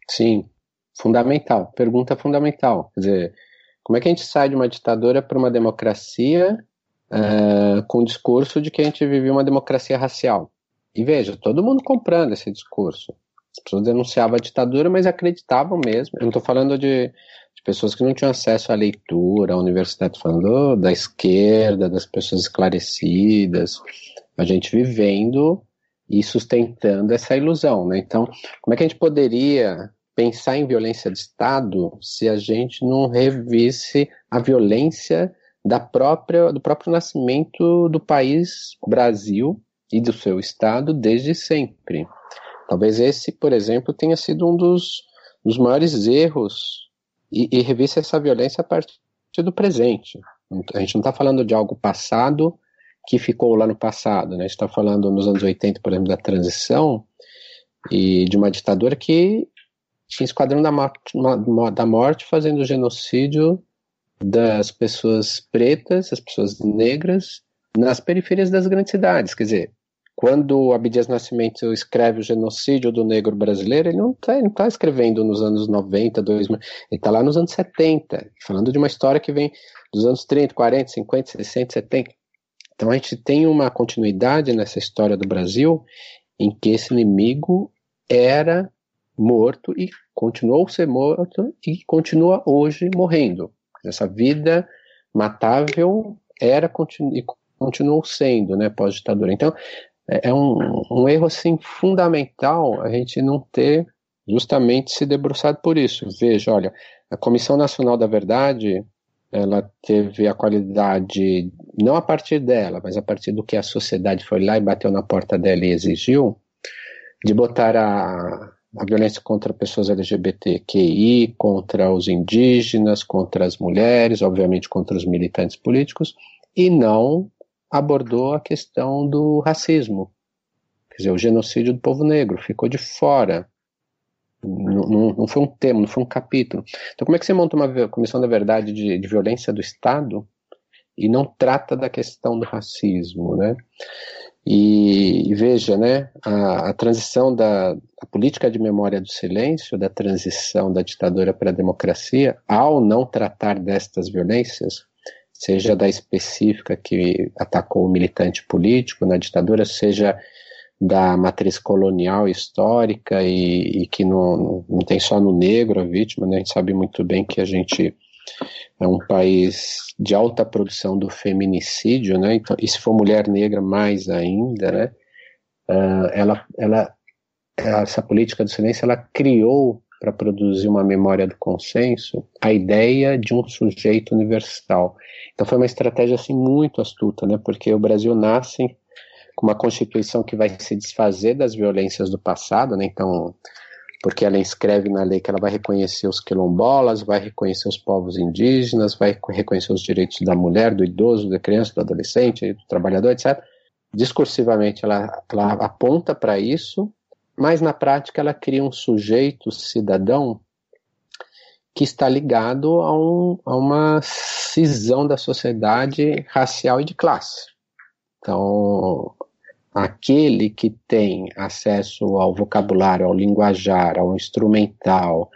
Sim, fundamental. Pergunta fundamental. Quer dizer, como é que a gente sai de uma ditadura para uma democracia uh, com o discurso de que a gente vivia uma democracia racial? E veja, todo mundo comprando esse discurso. As pessoas denunciavam a ditadura, mas acreditavam mesmo. Eu não estou falando de pessoas que não tinham acesso à leitura, à universidade, falando da esquerda, das pessoas esclarecidas, a gente vivendo e sustentando essa ilusão, né? Então, como é que a gente poderia pensar em violência de Estado se a gente não revisse a violência da própria, do próprio nascimento do país Brasil e do seu Estado desde sempre? Talvez esse, por exemplo, tenha sido um dos, dos maiores erros e, e revisse essa violência a partir do presente. A gente não está falando de algo passado que ficou lá no passado, né? A gente está falando nos anos 80, por exemplo, da transição e de uma ditadura que tinha esquadrão da morte, da morte fazendo genocídio das pessoas pretas, das pessoas negras, nas periferias das grandes cidades. Quer dizer, Quando Abdias Nascimento escreve o genocídio do negro brasileiro, ele não está tá escrevendo nos anos 90, 2000, ele está lá nos anos 70, falando de uma história que vem dos anos 30, 40, 50, 60, 70. Então a gente tem uma continuidade nessa história do Brasil em que esse inimigo era morto e continuou ser morto e continua hoje morrendo. Essa vida matável era e continuou sendo, né, pós-ditadura. Então, é, é um, um erro assim fundamental a gente não ter justamente se debruçado por isso. Veja, olha, a Comissão Nacional da Verdade, ela teve a qualidade, não a partir dela, mas a partir do que a sociedade foi lá e bateu na porta dela e exigiu, de botar a, a violência contra pessoas LGBTQI, contra os indígenas, contra as mulheres, obviamente contra os militantes políticos, e não abordou a questão do racismo. Quer dizer, o genocídio do povo negro ficou de fora. Não, não, não foi um tema, não foi um capítulo. Então, como é que você monta uma comissão da verdade de, de violência do Estado e não trata da questão do racismo, né? E, e veja, né, a, a transição da a política de memória do silêncio, da transição da ditadura para a democracia, ao não tratar destas violências, seja da específica que atacou o militante político na ditadura, seja da matriz colonial histórica e, e que não, não tem só no negro a vítima, né? a gente sabe muito bem que a gente é um país de alta produção do feminicídio, né? Então, e se for mulher negra, mais ainda, né? Uh, ela, ela, essa política do silêncio, ela criou para produzir uma memória do consenso a ideia de um sujeito universal. Então foi uma estratégia assim muito astuta, né? Porque o Brasil nasce com uma constituição que vai se desfazer das violências do passado, né? Então porque ela escreve na lei que ela vai reconhecer os quilombolas, vai reconhecer os povos indígenas, vai reconhecer os direitos da mulher, do idoso, da criança, do adolescente, do trabalhador, etc. Discursivamente ela, ela aponta para isso, mas na prática ela cria um sujeito cidadão que está ligado a, um, a uma cisão da sociedade racial e de classe. Então, aquele que tem acesso ao vocabulário, ao linguajar, ao instrumental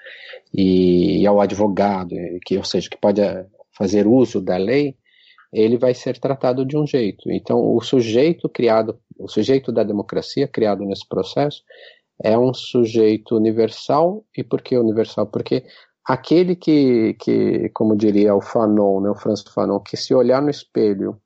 e, ao advogado, que, ou seja, que pode eh, fazer uso da lei, ele vai ser tratado de um jeito. Então, o sujeito criado, o sujeito da democracia criado nesse processo é um sujeito universal. E por que universal? Porque aquele que, que como diria o Fanon, né, o François Fanon, que se olhar no espelho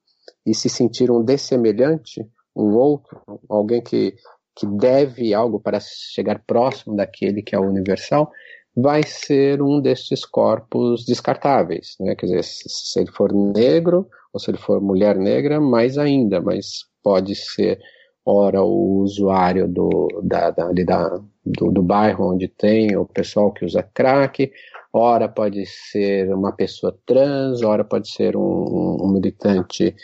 e se sentir um dessemelhante, um outro, alguém que, que deve algo para chegar próximo daquele que é o universal, vai ser um destes corpos descartáveis, né? Quer dizer, se ele for negro ou se ele for mulher negra, mais ainda, mas pode ser ora o usuário do, da, da, da do, do, bairro onde tem o pessoal que usa crack, ora pode ser uma pessoa trans, ora pode ser um, um militante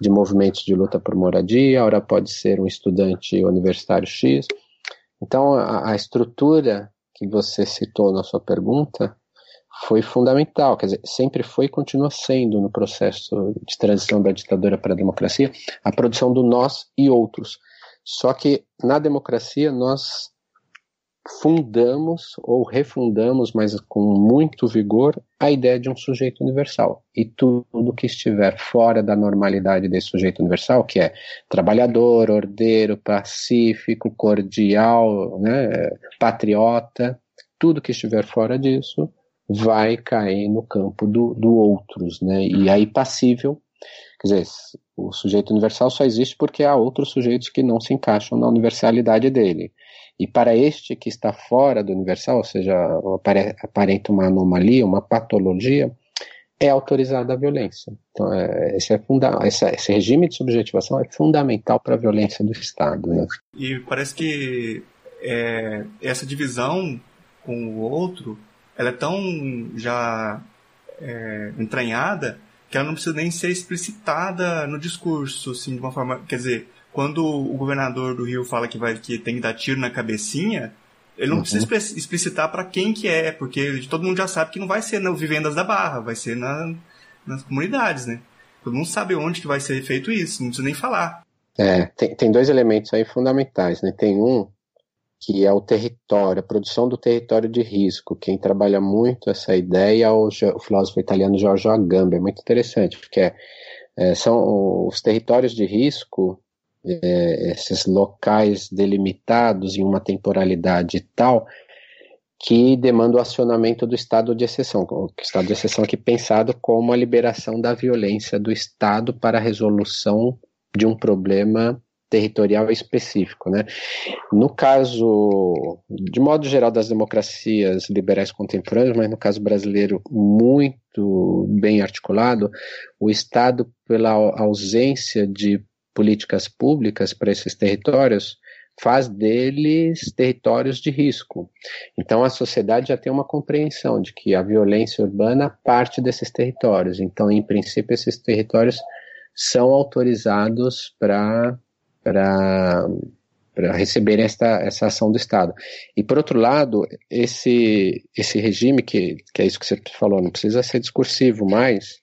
de movimentos de luta por moradia, ora pode ser um estudante universitário X. Então, a, a estrutura que você citou na sua pergunta foi fundamental, quer dizer, sempre foi e continua sendo no processo de transição da ditadura para a democracia, a produção do nós e outros. Só que na democracia nós fundamos ou refundamos, mas com muito vigor, a ideia de um sujeito universal. E tudo que estiver fora da normalidade desse sujeito universal, que é trabalhador, ordeiro, pacífico, cordial, né, patriota, tudo que estiver fora disso vai cair no campo do, do outros, né? E aí passível, quer dizer, o sujeito universal só existe porque há outros sujeitos que não se encaixam na universalidade dele. E para este que está fora do universal, ou seja, aparenta uma anomalia, uma patologia, é autorizada a violência. Então, é, esse, é funda esse, esse, regime de subjetivação é fundamental para a violência do Estado. Né? E parece que é, essa divisão com o outro, ela é tão já é, entranhada que ela não precisa nem ser explicitada no discurso, assim, de uma forma, quer dizer, quando o governador do Rio fala que vai que tem que dar tiro na cabecinha, ele não uhum. precisa explicitar para quem que é, porque todo mundo já sabe que não vai ser nas vivendas da Barra, vai ser na, nas comunidades, né? Todo mundo sabe onde que vai ser feito isso, não precisa nem falar. É, tem, tem dois elementos aí fundamentais, né? Tem um que é o território, a produção do território de risco. Quem trabalha muito essa ideia é o, o filósofo italiano Giorgio Agamben, é muito interessante, porque é, é, são os territórios de risco, é, esses locais delimitados em uma temporalidade tal, que demanda o acionamento do estado de exceção. O estado de exceção aqui pensado como a liberação da violência do Estado para a resolução de um problema territorial específico, né? No caso, de modo geral, das democracias liberais contemporâneas, mas no caso brasileiro muito bem articulado, o Estado, pela ausência de políticas públicas para esses territórios, faz deles territórios de risco. Então a sociedade já tem uma compreensão de que a violência urbana parte desses territórios. Então, em princípio, esses territórios são autorizados para para receber esta, essa ação do Estado. E, por outro lado, esse, esse regime, que, que é isso que você falou, não precisa ser discursivo mais,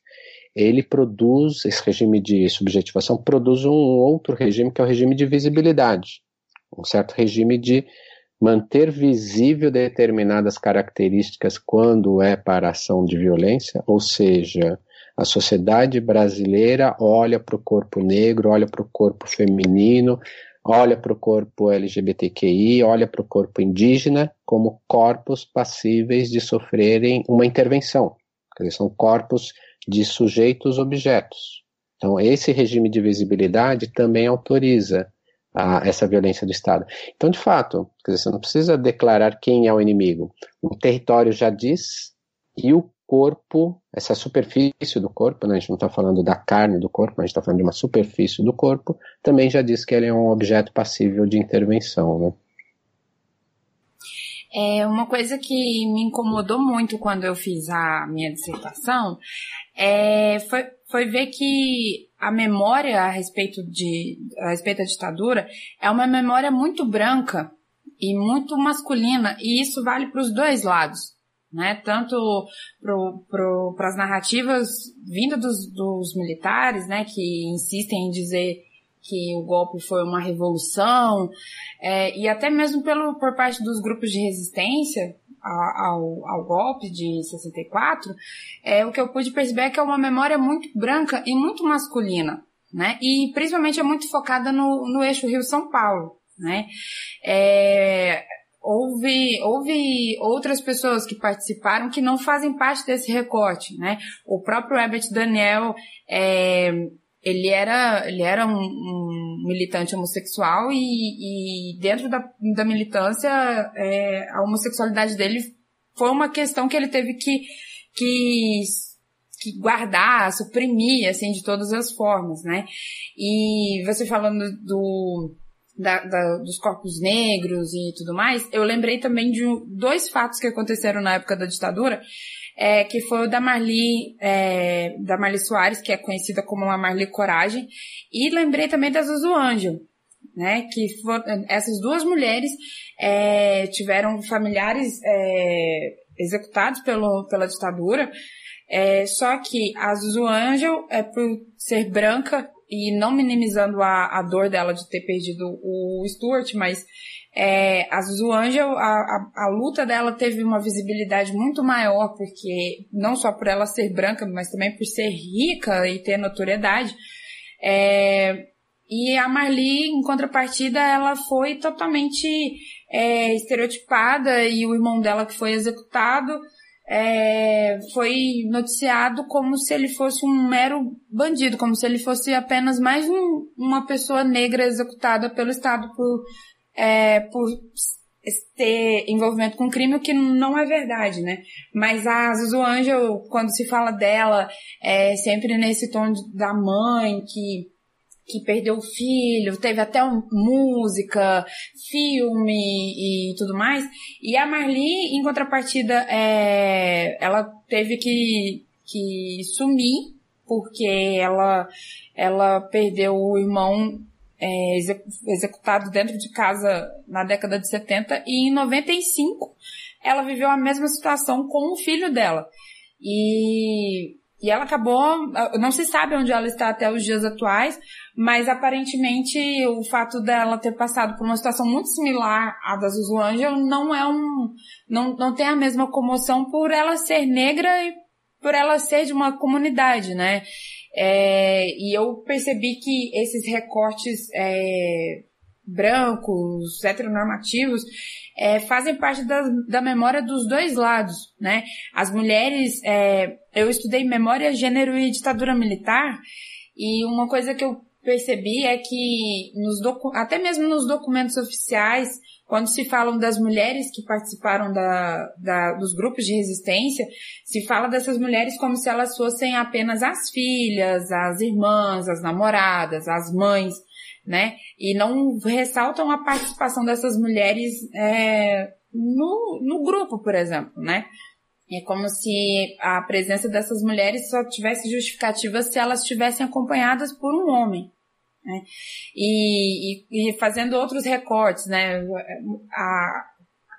ele produz, esse regime de subjetivação, produz um outro regime, que é o regime de visibilidade, um certo regime de manter visível determinadas características quando é para ação de violência, ou seja, a sociedade brasileira olha para o corpo negro, olha para o corpo feminino, olha para o corpo LGBTQI, olha para o corpo indígena como corpos passíveis de sofrerem uma intervenção. Quer dizer, são corpos de sujeitos objetos. Então, esse regime de visibilidade também autoriza a, essa violência do Estado. Então, de fato, dizer, você não precisa declarar quem é o inimigo. O território já diz e o corpo, essa superfície do corpo, né, a gente não está falando da carne do corpo, a gente está falando de uma superfície do corpo, também já diz que ele é um objeto passível de intervenção. Né? É uma coisa que me incomodou muito quando eu fiz a minha dissertação é, foi, foi ver que a memória a respeito, de, a respeito da ditadura é uma memória muito branca e muito masculina, e isso vale para os dois lados né? Tanto para as narrativas vindas dos, dos militares, né? Que insistem em dizer que o golpe foi uma revolução, é, e até mesmo pelo, por parte dos grupos de resistência ao, ao golpe de 64, é, o que eu pude perceber é que é uma memória muito branca e muito masculina, né? E principalmente é muito focada no, no eixo Rio-São Paulo, né? É, houve, houve outras pessoas que participaram que não fazem parte desse recorte, né? O próprio Herbert Daniel, é, ele era, ele era um, um militante homossexual e, e, dentro da, da militância, é, a homossexualidade dele foi uma questão que ele teve que, que, que guardar, suprimir, assim, de todas as formas, né? E você falando do, da, da, dos corpos negros e tudo mais, eu lembrei também de dois fatos que aconteceram na época da ditadura, é, que foi o da Marli, é, da Marli Soares, que é conhecida como a Marli Coragem, e lembrei também da Zuzu Anjo, né, que foram, essas duas mulheres é, tiveram familiares é, executados pelo, pela ditadura, é, só que a Zuzu Angel, é, por ser branca, e não minimizando a, a dor dela de ter perdido o Stuart, mas é, a Zuzu Angel, a, a, a, luta dela teve uma visibilidade muito maior, porque não só por ela ser branca, mas também por ser rica e ter notoriedade. É, e a Marli, em contrapartida, ela foi totalmente é, estereotipada e o irmão dela que foi executado é, foi noticiado como se ele fosse um mero bandido, como se ele fosse apenas mais um, uma pessoa negra executada pelo Estado por, é, por ter envolvimento com crime, o que não é verdade, né? Mas a Zuzu Angel, quando se fala dela, é sempre nesse tom da mãe, que que perdeu o filho, teve até um, música, filme e tudo mais. E a Marli, em contrapartida, é, ela teve que, que sumir porque ela, ela perdeu o irmão é, executado dentro de casa na década de 70 e em 95 ela viveu a mesma situação com o filho dela. E e ela acabou, não se sabe onde ela está até os dias atuais, mas aparentemente o fato dela ter passado por uma situação muito similar à da Zuzu Angel não é um, não, não tem a mesma comoção por ela ser negra e por ela ser de uma comunidade, né? É, e eu percebi que esses recortes é, brancos, heteronormativos, é, fazem parte da, da memória dos dois lados, né? As mulheres, é, eu estudei memória, gênero e ditadura militar, e uma coisa que eu percebi é que nos até mesmo nos documentos oficiais, quando se falam das mulheres que participaram da, da, dos grupos de resistência, se fala dessas mulheres como se elas fossem apenas as filhas, as irmãs, as namoradas, as mães né? E não ressaltam a participação dessas mulheres é, no, no grupo, por exemplo, né? É como se a presença dessas mulheres só tivesse justificativa se elas estivessem acompanhadas por um homem. Né? E, e, e, fazendo outros recortes, né? A,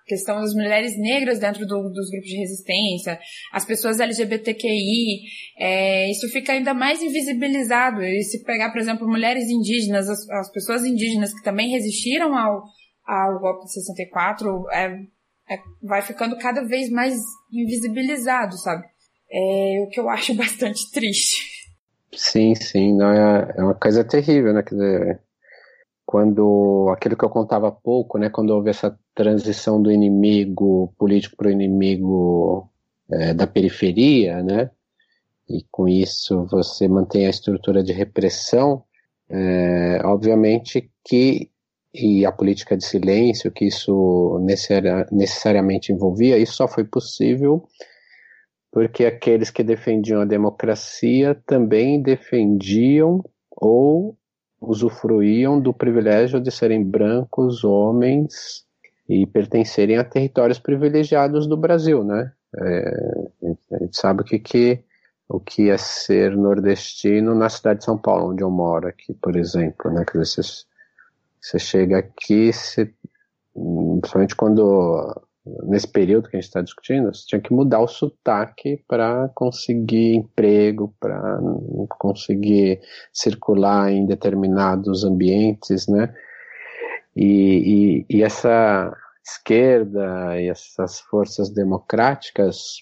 questão das mulheres negras dentro do, dos grupos de resistência, as pessoas LGBTQI, é, isso fica ainda mais invisibilizado. E se pegar, por exemplo, mulheres indígenas, as, as pessoas indígenas que também resistiram ao, ao golpe de 64, é, é, vai ficando cada vez mais invisibilizado, sabe? É o que eu acho bastante triste. Sim, sim, não é, é uma coisa terrível, né? Quer dizer, quando aquilo que eu contava há pouco, né, quando houve essa transição do inimigo político para o inimigo é, da periferia, né, e com isso você mantém a estrutura de repressão, é, obviamente que e a política de silêncio que isso necessariamente envolvia, isso só foi possível porque aqueles que defendiam a democracia também defendiam ou usufruíam do privilégio de serem brancos, homens e pertencerem a territórios privilegiados do Brasil, né? É, a gente sabe o que, que, o que é ser nordestino na cidade de São Paulo, onde eu moro aqui, por exemplo, né? Quer você, você chega aqui, você, principalmente quando nesse período que a gente está discutindo, você tinha que mudar o sotaque para conseguir emprego, para conseguir circular em determinados ambientes, né? E, e, e, essa esquerda e essas forças democráticas,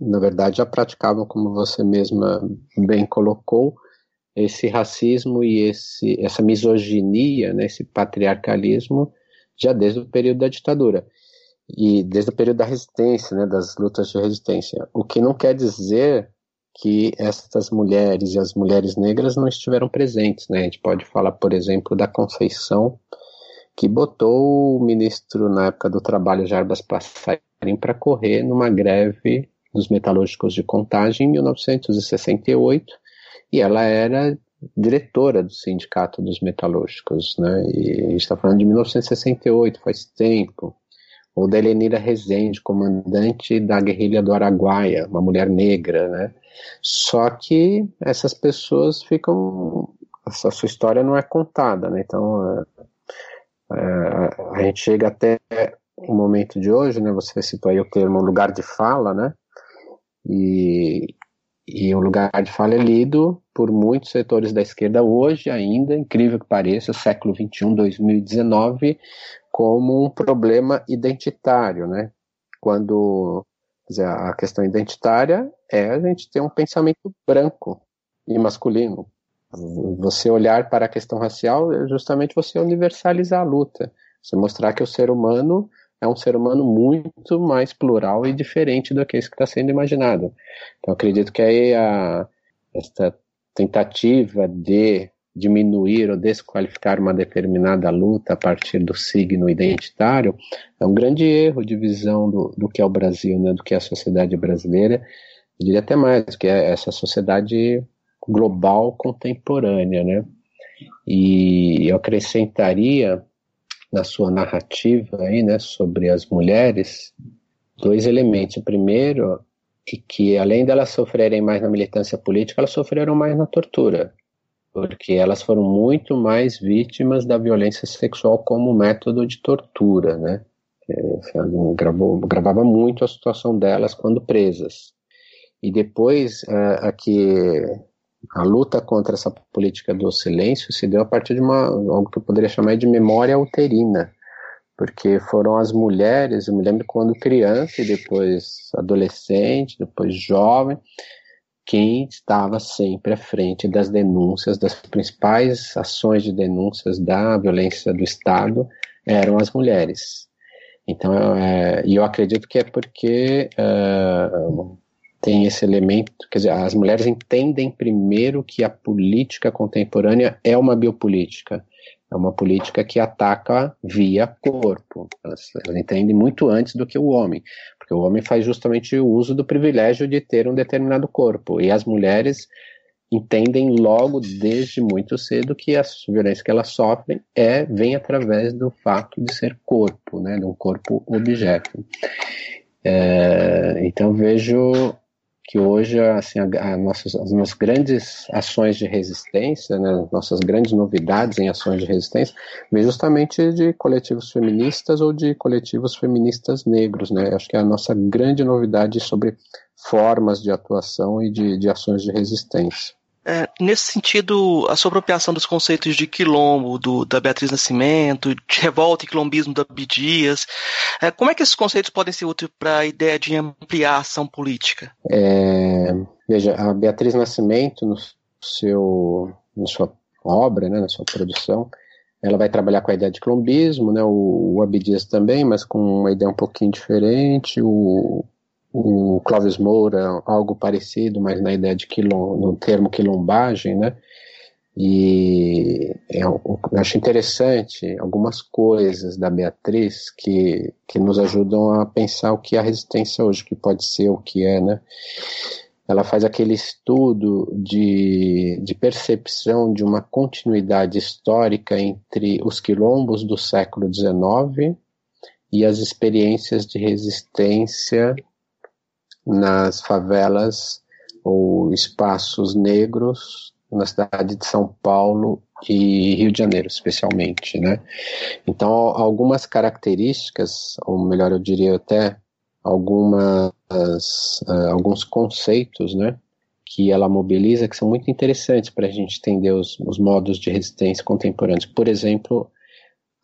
na verdade, já praticavam, como você mesma bem colocou, esse racismo e esse, essa misoginia, né, esse patriarcalismo, já desde o período da ditadura e desde o período da resistência, né, das lutas de resistência. O que não quer dizer que essas mulheres e as mulheres negras não estiveram presentes, né? A gente pode falar, por exemplo, da Conceição, que botou o ministro na época do trabalho Jarbas Passarim para correr numa greve dos metalúrgicos de Contagem em 1968, e ela era diretora do sindicato dos metalúrgicos, né? E a gente está falando de 1968, faz tempo ou da Helenira Rezende, comandante da guerrilha do Araguaia, uma mulher negra, né? Só que essas pessoas ficam, a sua história não é contada, né? Então é, é, a gente chega até o momento de hoje, né? Você citou aí o termo lugar de fala, né? E, e o lugar de fala é lido por muitos setores da esquerda hoje ainda, incrível que pareça, século XXI, 2019, como um problema identitário, né? Quando dizer, a questão identitária é a gente ter um pensamento branco e masculino. Você olhar para a questão racial é justamente você universalizar a luta. Você mostrar que o ser humano é um ser humano muito mais plural e diferente do que isso que está sendo imaginado. Então, acredito que aí a, esta tentativa de diminuir ou desqualificar uma determinada luta a partir do signo identitário é um grande erro de visão do, do que é o Brasil, né, do que é a sociedade brasileira, eu diria até mais, que é essa sociedade global contemporânea, né, e eu acrescentaria na sua narrativa aí, né, sobre as mulheres, dois elementos. O primeiro é que, além delas sofrerem mais na militância política, elas sofreram mais na tortura porque elas foram muito mais vítimas da violência sexual como método de tortura, né? Gravou, gravava muito a situação delas quando presas. E depois, uh, aqui, a luta contra essa política do silêncio se deu a partir de uma, algo que eu poderia chamar de memória uterina, porque foram as mulheres, eu me lembro quando criança e depois adolescente, depois jovem, quem estava sempre à frente das denúncias, das principais ações de denúncias da violência do Estado eram as mulheres. Então, é, e eu acredito que é porque uh, tem esse elemento, quer dizer, as mulheres entendem primeiro que a política contemporânea é uma biopolítica, é uma política que ataca via corpo. Elas, elas entendem muito antes do que o homem, porque o homem faz justamente o uso do privilégio de ter um determinado corpo, e as mulheres entendem logo desde muito cedo que a violência que elas sofrem é vem através do fato de ser corpo, né, de um corpo objeto. É, então vejo que hoje assim, a, a nossas, as nossas grandes ações de resistência, né, nossas grandes novidades em ações de resistência, vem justamente de coletivos feministas ou de coletivos feministas negros. Né? Acho que é a nossa grande novidade sobre formas de atuação e de, de ações de resistência. É, nesse sentido, a sua apropriação dos conceitos de quilombo, do, da Beatriz Nascimento, de revolta e quilombismo da Abdias, é, como é que esses conceitos podem ser úteis para a ideia de ampliar a ação política? É, veja, a Beatriz Nascimento, no seu, na sua obra, né, na sua produção, ela vai trabalhar com a ideia de quilombismo, né, o, o Abdias também, mas com uma ideia um pouquinho diferente, o, o Clóvis Moura, algo parecido, mas na ideia de quilom, no termo quilombagem, né? E é eu acho interessante algumas coisas da Beatriz que, que nos ajudam a pensar o que é a resistência hoje, que pode ser o que é, né? Ela faz aquele estudo de, de percepção de uma continuidade histórica entre os quilombos do século XIX e as experiências de resistência nas favelas ou espaços negros na cidade de São Paulo e Rio de Janeiro, especialmente, né? Então, algumas características, ou melhor, eu diria até algumas, uh, alguns conceitos, né? Que ela mobiliza que são muito interessantes para a gente entender os, os, modos de resistência contemporâneos. Por exemplo,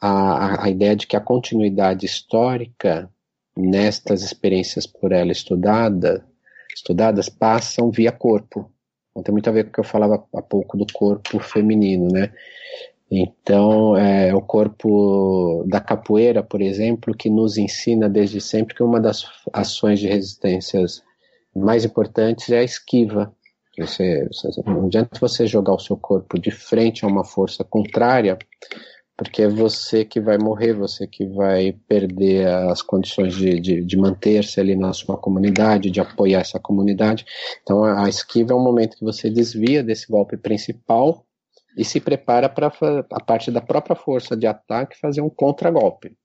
a, a ideia de que a continuidade histórica nestas experiências por ela estudada, estudadas passam via corpo. Então, tem muito a ver com o que eu falava há pouco do corpo feminino, né? Então, é o corpo da capoeira, por exemplo, que nos ensina desde sempre que uma das ações de resistências mais importantes é a esquiva. Você, não adianta você jogar o seu corpo de frente a uma força contrária, porque é você que vai morrer, você que vai perder as condições de, de, de manter-se ali na sua comunidade, de apoiar essa comunidade. Então, a, a esquiva é um momento que você desvia desse golpe principal e se prepara para, a parte da própria força de ataque, fazer um contragolpe.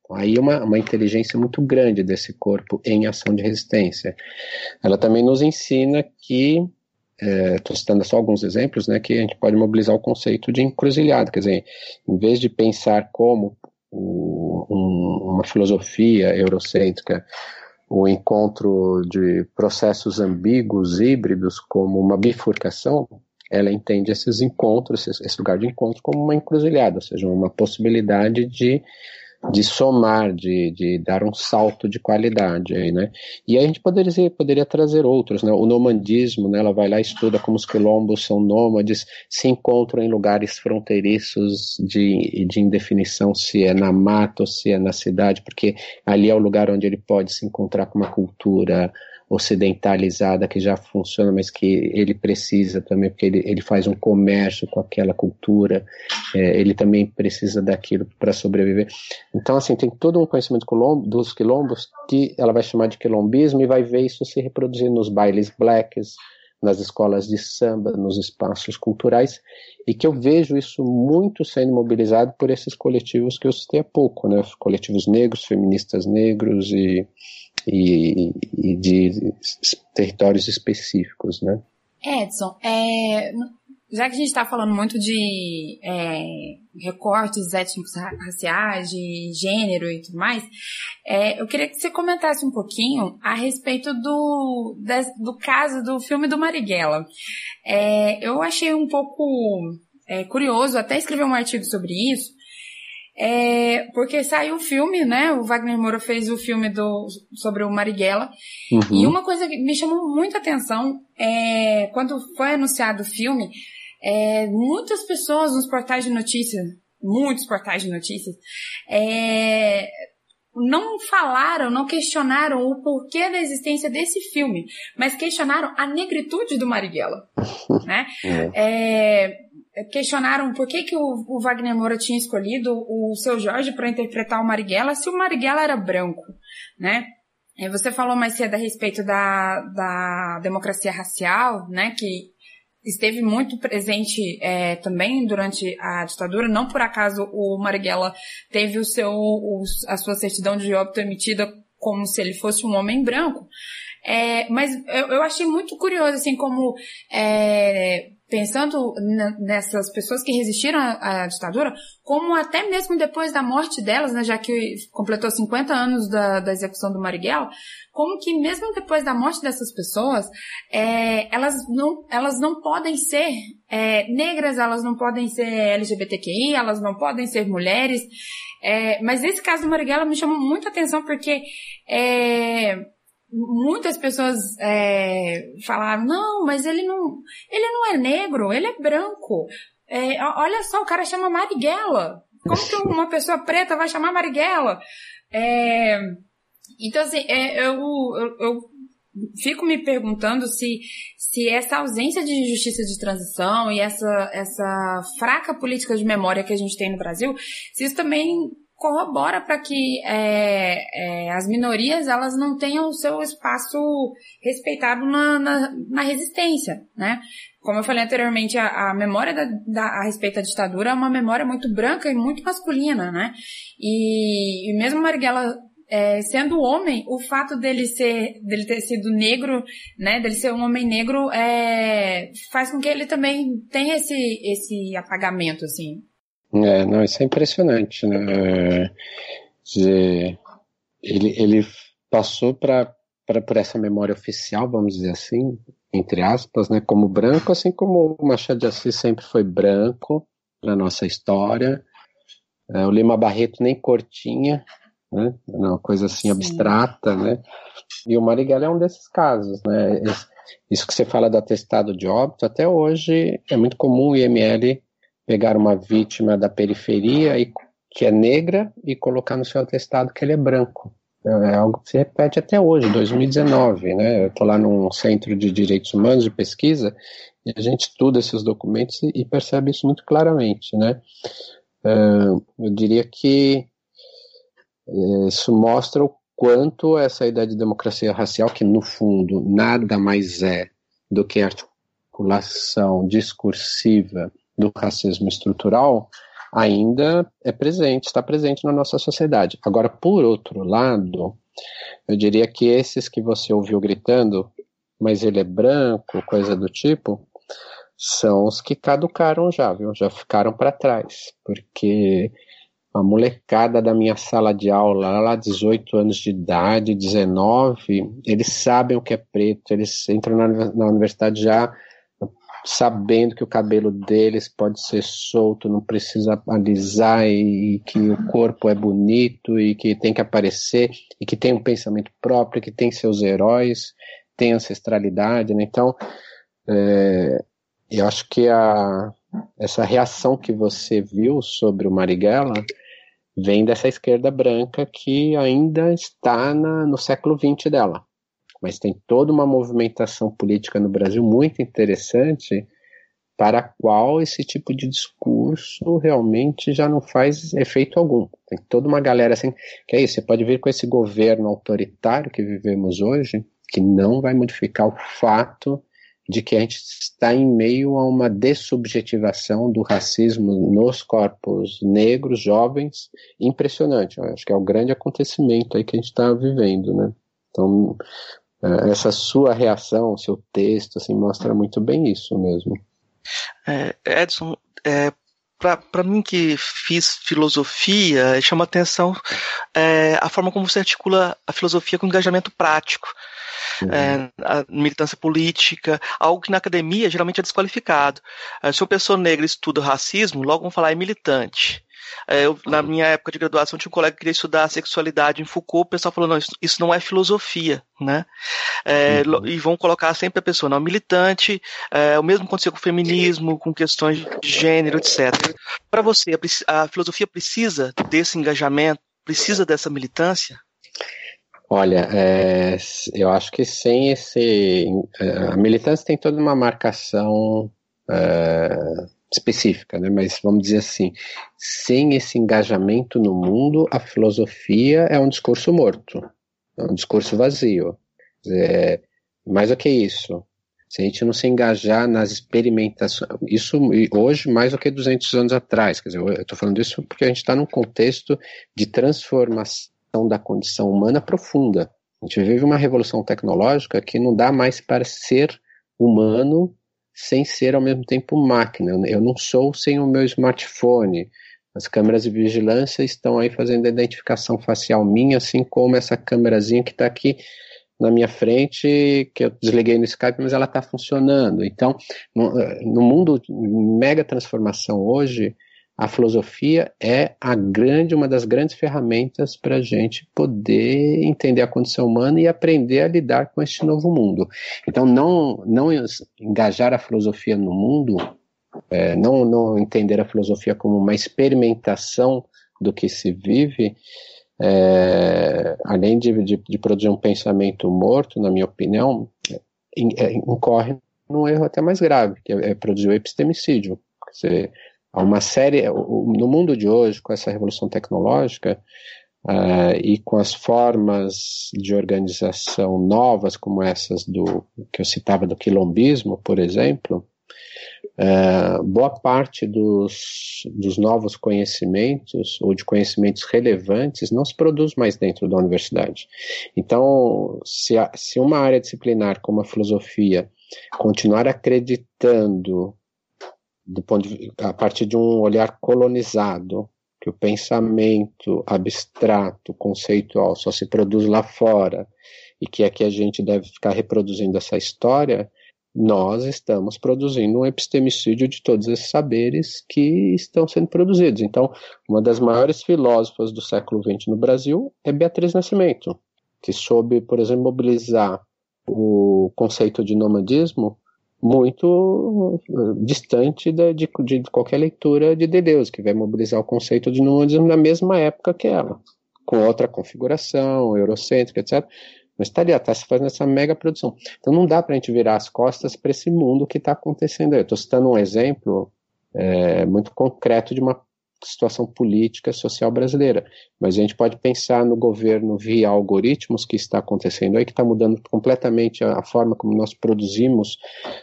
Então, aí uma, uma inteligência muito grande desse corpo em ação de resistência. Ela também nos ensina que estou é, citando só alguns exemplos, né, que a gente pode mobilizar o conceito de encruzilhada, quer dizer, em vez de pensar como o, um, uma filosofia eurocêntrica o encontro de processos ambíguos, híbridos, como uma bifurcação, ela entende esses encontros, esse lugar de encontro, como uma encruzilhada, ou seja, uma possibilidade de de somar, de, de dar um salto de qualidade aí, né? E aí a gente poderia, poderia trazer outros, né? O nomandismo, né? Ela vai lá e estuda como os quilombos são nômades, se encontram em lugares fronteiriços de, de indefinição, se é na mata ou se é na cidade, porque ali é o lugar onde ele pode se encontrar com uma cultura ocidentalizada que já funciona, mas que ele precisa também, porque ele, ele faz um comércio com aquela cultura, é, ele também precisa daquilo para sobreviver. Então, assim, tem todo um conhecimento dos quilombos que ela vai chamar de quilombismo e vai ver isso se reproduzir nos bailes blacks, nas escolas de samba, nos espaços culturais, e que eu vejo isso muito sendo mobilizado por esses coletivos que eu citei há pouco, né? Coletivos negros, feministas negros e e, e de territórios específicos, né? Edson, é, já que a gente está falando muito de é, recortes étnicos raciais, de gênero e tudo mais, é, eu queria que você comentasse um pouquinho a respeito do, do caso do filme do Marighella. É, eu achei um pouco é, curioso, até escrever um artigo sobre isso, é, porque saiu o filme, né? O Wagner Moura fez o filme do, sobre o Marighella. Uhum. E uma coisa que me chamou muita atenção é quando foi anunciado o filme, é, muitas pessoas nos portais de notícias, muitos portais de notícias, é, não falaram, não questionaram o porquê da existência desse filme, mas questionaram a negritude do Marighella, né? É. é é, questionaram por que, que o, o Wagner Moura tinha escolhido o seu Jorge para interpretar o Marighella se o Marighella era branco, né? Você falou mais cedo a respeito da, da democracia racial, né? Que esteve muito presente é, também durante a ditadura. Não por acaso o Marighella teve o seu, o, a sua certidão de óbito emitida como se ele fosse um homem branco. É, mas eu, eu, achei muito curioso, assim, como é, pensando nessas pessoas que resistiram à, ditadura, como até mesmo depois da morte delas, né, já que completou 50 anos da, da execução do Marighella, como que mesmo depois da morte dessas pessoas, é, elas, não, elas não podem ser é, negras, elas não podem ser LGBTQI, elas não podem ser mulheres, é, mas esse caso do Marighella me chamou muita atenção porque é, muitas pessoas é, falaram, não, mas ele não, ele não é negro, ele é branco. É, olha só, o cara chama Marighella. Como que uma pessoa preta vai chamar Marighella? É, então, assim, é, eu, eu, eu, fico me perguntando se, se essa ausência de justiça de transição e essa, essa fraca política de memória que a gente tem no Brasil, se isso também corrobora para que é, é, as minorias elas não tenham o seu espaço respeitado na, na, na resistência, né? Como eu falei anteriormente, a, a memória da, da, a respeito da ditadura é uma memória muito branca e muito masculina, né? E, e mesmo Marighella é, sendo homem, o fato dele ser, dele ter sido negro, né, dele ser um homem negro, é, faz com que ele também tenha esse, esse apagamento, assim. É, não, isso é impressionante, né? De, ele, ele passou para por essa memória oficial, vamos dizer assim, entre aspas, né, como branco, assim como o Machado de Assis sempre foi branco na nossa história. É, o Lima Barreto nem cortinha, né, uma coisa assim Sim. abstrata, né. E o Marighella é um desses casos, né. Isso que você fala do atestado de óbito, até hoje é muito comum o IML pegar uma vítima da periferia e, que é negra e colocar no seu atestado que ele é branco. É algo que se repete até hoje, 2019, né? Eu estou lá num centro de direitos humanos de pesquisa e a gente estuda esses documentos e, percebe isso muito claramente, né? Uh, eu diria que uh, isso mostra o quanto essa ideia de democracia racial, que no fundo nada mais é do que articulação discursiva do racismo estrutural ainda é presente, está presente na nossa sociedade. Agora, por outro lado, eu diria que esses que você ouviu gritando, mas ele é branco, coisa do tipo, são os que caducaram já, viu? Já ficaram para trás, porque a molecada da minha sala de aula, lá 18 anos de idade, 19, eles sabem o que é preto, eles entram na, na universidade já sabendo que o cabelo deles pode ser solto, não precisa alisar e, que o corpo é bonito e que tem que aparecer e que tem um pensamento próprio, que tem seus heróis, tem ancestralidade, né? Então, é, eu acho que a, essa reação que você viu sobre o Marighella vem dessa esquerda branca que ainda está na, no século XX dela mas tem toda uma movimentação política no Brasil muito interessante para a qual esse tipo de discurso realmente já não faz efeito algum. Tem toda uma galera assim, que é isso, você pode vir com esse governo autoritário que vivemos hoje, que não vai modificar o fato de que a gente está em meio a uma dessubjetivação do racismo nos corpos negros, jovens, impressionante. Eu acho que é o grande acontecimento aí que a gente está vivendo, né? Então, essa sua reação, seu texto, assim, mostra muito bem isso mesmo. É, Edson, é, para mim que fiz filosofia, chama atenção é, a forma como você articula a filosofia com engajamento prático. Uhum. É, a militância política, algo que na academia geralmente é desqualificado. É, se uma pessoa negra estuda racismo, logo vão falar é militante. É, eu, na minha época de graduação, tinha um colega que queria estudar sexualidade em Foucault, o pessoal falou, não, isso, isso não é filosofia, né? É, uhum. E vão colocar sempre a pessoa, não, militante, é, o mesmo aconteceu com o feminismo, com questões de gênero, etc. Para você, a, a filosofia precisa desse engajamento, precisa dessa militância? Olha, é, eu acho que sem esse. É, a militância tem toda uma marcação é, específica, né? mas vamos dizer assim, sem esse engajamento no mundo, a filosofia é um discurso morto, é um discurso vazio. É, mais do que isso, se a gente não se engajar nas experimentações, isso hoje mais do que 200 anos atrás, quer dizer, eu estou falando isso porque a gente está num contexto de transformação da condição humana profunda. A gente vive uma revolução tecnológica que não dá mais para ser humano sem ser ao mesmo tempo máquina. Eu não sou sem o meu smartphone. As câmeras de vigilância estão aí fazendo a identificação facial minha, assim como essa câmerazinha que está aqui na minha frente, que eu desliguei no Skype, mas ela está funcionando. Então, no, no mundo mega transformação hoje, a filosofia é a grande, uma das grandes ferramentas para a gente poder entender a condição humana e aprender a lidar com este novo mundo. Então, não, não engajar a filosofia no mundo, é, não, não entender a filosofia como uma experimentação do que se vive, é, além de, de, de, produzir um pensamento morto, na minha opinião, é, incorre num erro até mais grave, que é, é produzir o epistemicídio. Dizer, Há uma série, no mundo de hoje, com essa revolução tecnológica uh, e com as formas de organização novas, como essas do que eu citava do quilombismo, por exemplo, uh, boa parte dos, dos novos conhecimentos ou de conhecimentos relevantes não se produz mais dentro da universidade. Então, se, a, se uma área disciplinar como a filosofia continuar acreditando do ponto de, a partir de um olhar colonizado, que o pensamento abstrato, conceitual, só se produz lá fora e que aqui a gente deve ficar reproduzindo essa história, nós estamos produzindo um epistemicídio de todos esses saberes que estão sendo produzidos. Então, uma das maiores filósofas do século XX no Brasil é Beatriz Nascimento, que soube, por exemplo, mobilizar o conceito de nomadismo muito eh, distante de, de, de, qualquer leitura de Deleuze, que vai mobilizar o conceito de nomadismo na mesma época que ela, com outra configuração, eurocêntrica, etc. Mas está ali, está se fazendo essa mega produção. Então não dá para a gente virar as costas para esse mundo que está acontecendo aí. Estou citando um exemplo é, muito concreto de uma situação política social brasileira. Mas a gente pode pensar no governo via algoritmos que está acontecendo aí, que está mudando completamente a, forma como nós produzimos,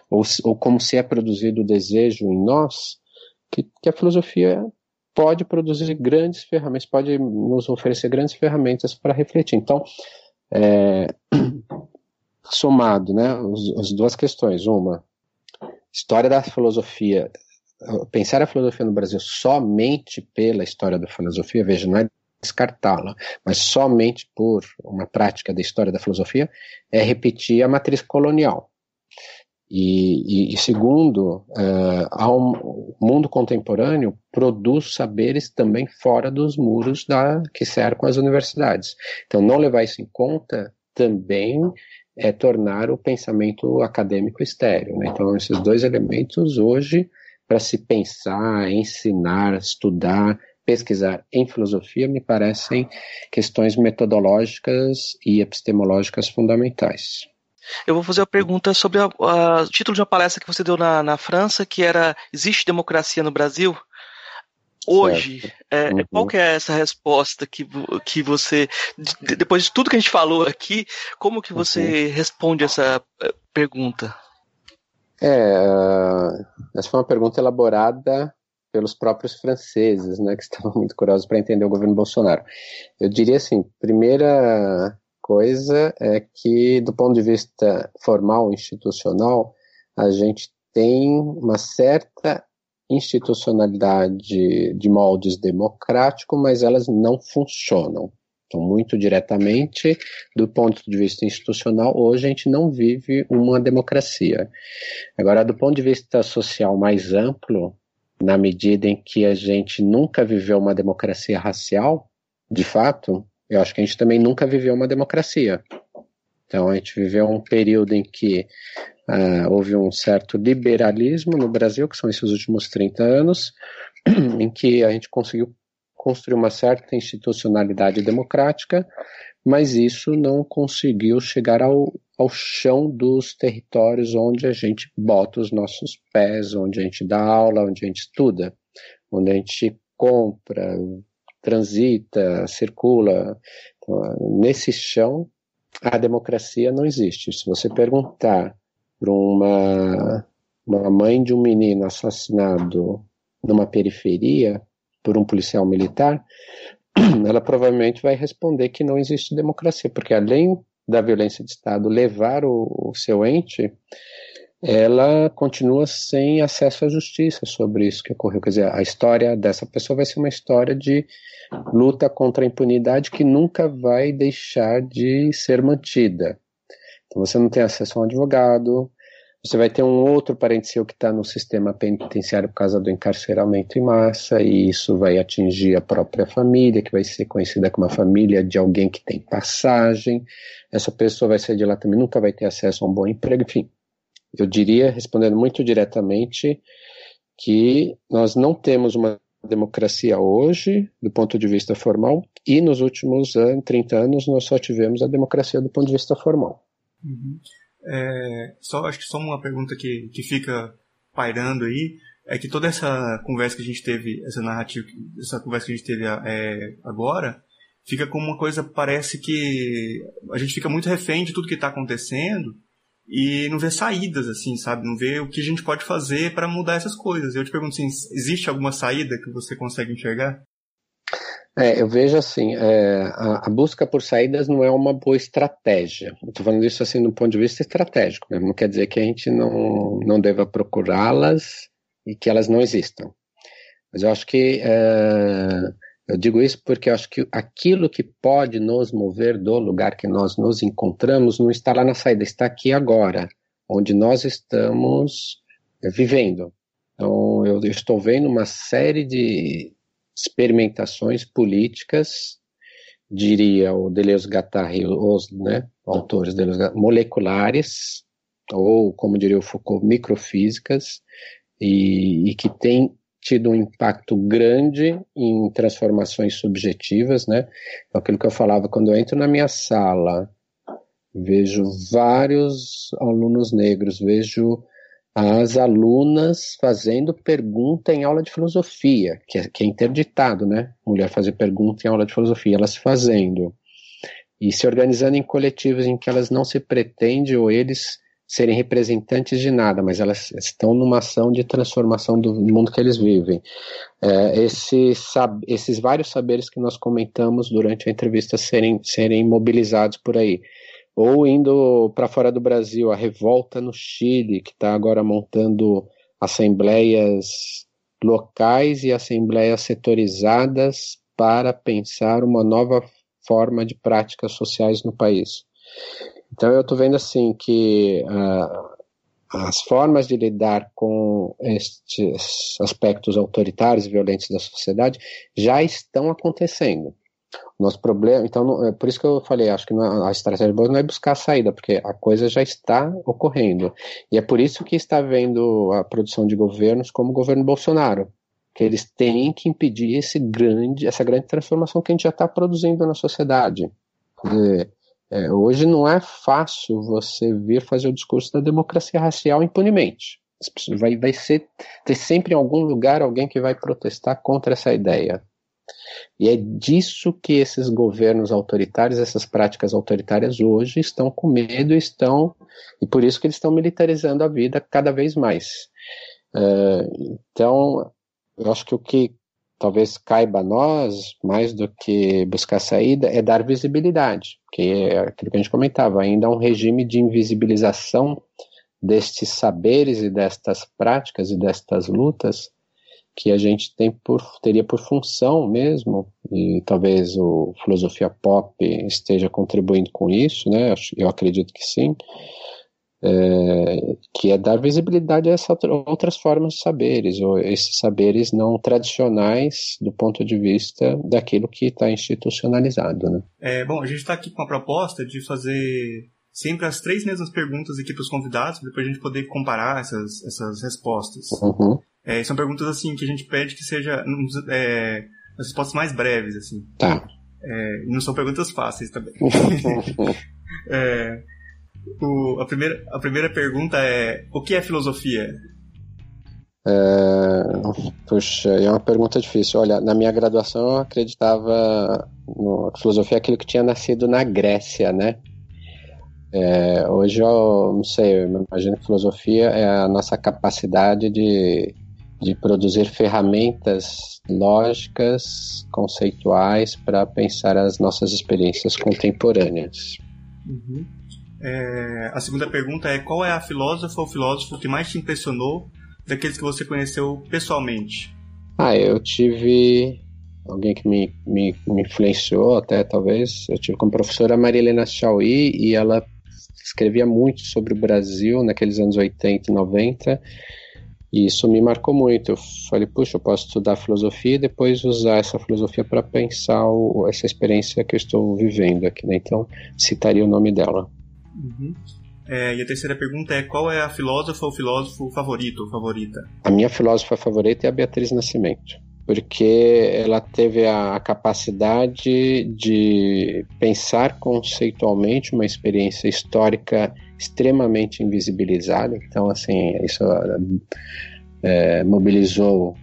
ou, ou, como se é produzido o desejo em nós, que, que a filosofia pode produzir grandes ferramentas, pode nos oferecer grandes ferramentas para refletir. Então, é, somado, né, as duas questões. Uma, história da filosofia pensar a filosofia no Brasil somente pela história da filosofia, veja, não é descartá-la, mas somente por uma prática da história da filosofia, é repetir a matriz colonial. E, e, e segundo, uh, o mundo contemporâneo produz saberes também fora dos muros da, que cercam as universidades. Então, não levar isso em conta também é tornar o pensamento acadêmico estéreo. Né? Então, esses dois elementos hoje para se pensar, ensinar, estudar, pesquisar em filosofia me parecem questões metodológicas e epistemológicas fundamentais. Eu vou fazer uma pergunta sobre o título de uma palestra que você deu na, na França, que era Existe democracia no Brasil? Hoje, é, uhum. qual que é essa resposta que, que você, depois de tudo que a gente falou aqui, como que você uhum. responde essa eh, pergunta? É, essa foi uma pergunta elaborada pelos próprios franceses, né, que estavam muito curiosos para entender o governo Bolsonaro. Eu diria assim, primeira coisa é que, do ponto de vista formal, institucional, a gente têm uma certa institucionalidade de moldes democráticos, mas elas não funcionam. Então, muito diretamente, do ponto de vista institucional, hoje a gente não vive uma democracia. Agora, do ponto de vista social mais amplo, na medida em que a gente nunca viveu uma democracia racial, de fato, eu acho que a gente também nunca viveu uma democracia. Então, a gente viveu um período em que uh, houve um certo liberalismo no Brasil, que são esses últimos 30 anos, em que a gente conseguiu construir uma certa institucionalidade democrática, mas isso não conseguiu chegar ao, ao chão dos territórios onde a gente bota os nossos pés, onde a gente dá aula, onde a gente estuda, onde a gente compra, transita, circula. Então, nesse chão, a democracia não existe. Se você perguntar para uma, uma mãe de um menino assassinado numa periferia, por um policial militar, ela provavelmente vai responder que não existe democracia, porque além da violência de Estado levar o, o seu ente, ela continua sem acesso à justiça sobre isso que ocorreu. Quer dizer, a história dessa pessoa vai ser uma história de luta contra a impunidade que nunca vai deixar de ser mantida. Então você não tem acesso a um advogado, você vai ter um outro parente seu que está no sistema penitenciário por causa do encarceramento em massa, e isso vai atingir a própria família, que vai ser conhecida como a família de alguém que tem passagem. Essa pessoa vai sair de lá também, nunca vai ter acesso a um bom emprego, enfim. Eu diria, respondendo muito diretamente, que nós não temos uma democracia hoje, do ponto de vista formal, e nos últimos 30 anos nós só tivemos a democracia do ponto de vista formal. Uhum. É, só acho que só uma pergunta que, que fica pairando aí é que toda essa conversa que a gente teve, essa narrativa, essa conversa que a gente teve é, agora, fica como uma coisa, parece que a gente fica muito refém de tudo que está acontecendo e não vê saídas, assim, sabe? Não vê o que a gente pode fazer para mudar essas coisas. Eu te pergunto assim, existe alguma saída que você consegue enxergar? É, eu vejo assim, é, a, a, busca por saídas não é uma boa estratégia. Estou falando isso assim do ponto de vista estratégico, mesmo. não quer dizer que a gente não, não deva procurá-las e que elas não existam. Mas eu acho que é, eu digo isso porque eu acho que aquilo que pode nos mover do lugar que nós nos encontramos não está lá na saída, está aqui agora, onde nós estamos é, vivendo. Então, eu, eu estou vendo uma série de experimentações políticas, diria o Deleuze Guattari, os né, autores Deleuze moleculares, ou, como diria o Foucault, microfísicas, e, e que tem tido um impacto grande em transformações subjetivas, né? Aquilo que eu falava, quando eu entro na minha sala, vejo vários alunos negros, vejo as alunas fazendo pergunta em aula de filosofia, que é, que é interditado, né? Mulher fazer pergunta em aula de filosofia, elas fazendo. E se organizando em coletivos em que elas não se pretende ou eles serem representantes de nada, mas elas estão numa ação de transformação do mundo que eles vivem. É, esse, sab, esses vários saberes que nós comentamos durante a entrevista serem, serem mobilizados por aí ou indo para fora do Brasil, a revolta no Chile, que está agora montando assembleias locais e assembleias setorizadas para pensar uma nova forma de práticas sociais no país. Então eu estou vendo assim que uh, as formas de lidar com estes aspectos autoritários e violentos da sociedade já estão acontecendo. Nosso problema, então, não, é por isso que eu falei, acho que não, é, a estratégia boa não é buscar a saída, porque a coisa já está ocorrendo. E é por isso que está vendo a produção de governos como o governo Bolsonaro, que eles têm que impedir esse grande, essa grande transformação que a gente já está produzindo na sociedade. É, hoje não é fácil você vir fazer o discurso da democracia racial impunemente. Vai, vai ser, ter sempre em algum lugar alguém que vai protestar contra essa ideia. E é disso que esses governos autoritários, essas práticas autoritárias hoje estão com medo, estão e por isso que eles estão militarizando a vida cada vez mais. Uh, então, eu acho que o que talvez caiba a nós, mais do que buscar saída, é dar visibilidade, que é aquilo que a gente comentava, ainda é um regime de invisibilização destes saberes e destas práticas e destas lutas que a gente tem por, teria por função mesmo, e talvez o filosofia pop esteja contribuindo com isso, né? Eu acredito que sim, é, que é dar visibilidade a essas outras formas de saberes, ou esses saberes não tradicionais do ponto de vista daquilo que está institucionalizado. Né? É, bom, a gente está aqui com a proposta de fazer sempre as três mesmas perguntas aqui para os convidados, para depois a gente poder comparar essas, essas respostas. Uhum. É, são perguntas assim que a gente pede que seja é, as respostas mais breves, assim. Tá. É, não são perguntas fáceis também. é, o, a, primeira, a primeira pergunta é: o que é filosofia? É, puxa, é uma pergunta difícil. Olha, na minha graduação eu acreditava no filosofia aquilo que tinha nascido na Grécia, né? É, hoje eu não sei, eu imagino que filosofia é a nossa capacidade de de produzir ferramentas lógicas, conceituais para pensar as nossas experiências contemporâneas. Uhum. É, a segunda pergunta é: qual é a filósofa ou filósofo que mais te impressionou daqueles que você conheceu pessoalmente? Ah, eu tive alguém que me, me, me influenciou até talvez. Eu tive como professora a Maria Helena Chauí e ela escrevia muito sobre o Brasil naqueles anos 80 e 90 e isso me marcou muito. Eu falei, puxa, eu posso estudar filosofia e depois usar essa filosofia para pensar o, essa experiência que eu estou vivendo aqui. Né? Então, citaria o nome dela. Uhum. É, e a terceira pergunta é: qual é a filósofa ou filósofo favorito ou favorita? A minha filósofa favorita é a Beatriz Nascimento porque ela teve a capacidade de pensar conceitualmente uma experiência histórica extremamente invisibilizada. Então, assim, isso é, mobilizou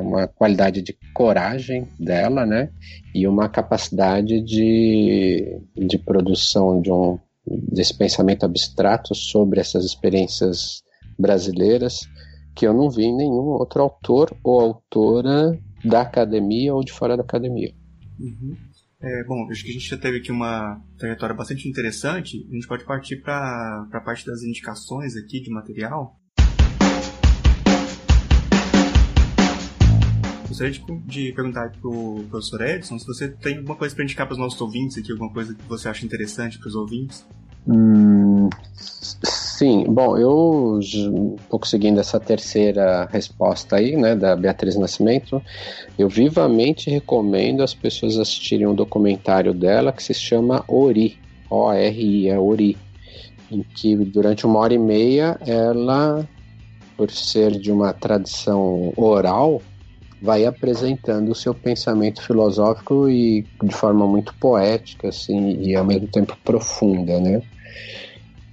uma qualidade de coragem dela, né? E uma capacidade de, de produção de um desse pensamento abstrato sobre essas experiências brasileiras que eu não vi em nenhum outro autor ou autora da academia ou de fora da academia. Uhum. É, bom, acho que a gente já teve aqui uma trajetória bastante interessante. A gente pode partir para a parte das indicações aqui de material. Gostaria de, perguntar para o professor Edson se você tem alguma coisa para indicar para os nossos ouvintes aqui, alguma coisa que você acha interessante para os ouvintes. Hum, sim, bom, eu um pouco seguindo essa terceira resposta aí, né, da Beatriz Nascimento, eu vivamente recomendo as pessoas assistirem um documentário dela que se chama Ori, O-R-I, é Ori, em que durante uma hora e meia ela, por ser de uma tradição oral, vai apresentando o seu pensamento filosófico e de forma muito poética, assim, e ao mesmo tempo profunda, né?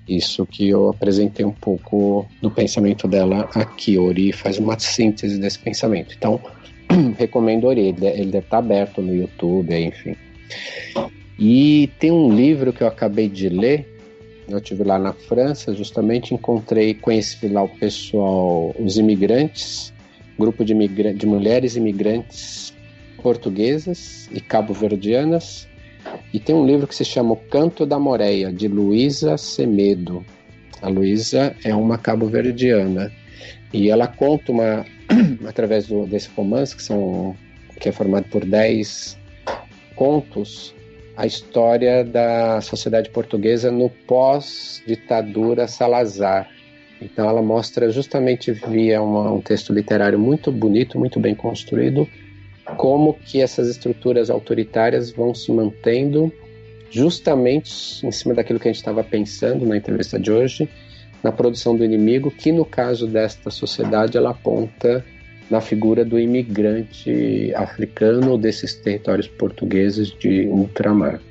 Isso que eu apresentei um pouco do pensamento dela aqui. Ori faz uma síntese desse pensamento. Então, recomendo Ori. Ele, ele deve estar aberto no YouTube, enfim. E tem um livro que eu acabei de ler. Eu tive lá na França, justamente encontrei, conheci lá o pessoal, os imigrantes, grupo de, imigra de mulheres imigrantes portuguesas e cabo-verdianas e tem um livro que se chama O Canto da Moreia, de Luísa Semedo. A Luísa é uma cabo-verdiana e ela conta uma através do, desse romance que são que é formado por dez contos a história da sociedade portuguesa no pós-ditadura Salazar. Então ela mostra justamente via uma, um texto literário muito bonito, muito bem construído, como que essas estruturas autoritárias vão se mantendo justamente em cima daquilo que a gente estava pensando na entrevista de hoje, na produção do inimigo, que no caso desta sociedade ela aponta na figura do imigrante africano desses territórios portugueses de ultramar.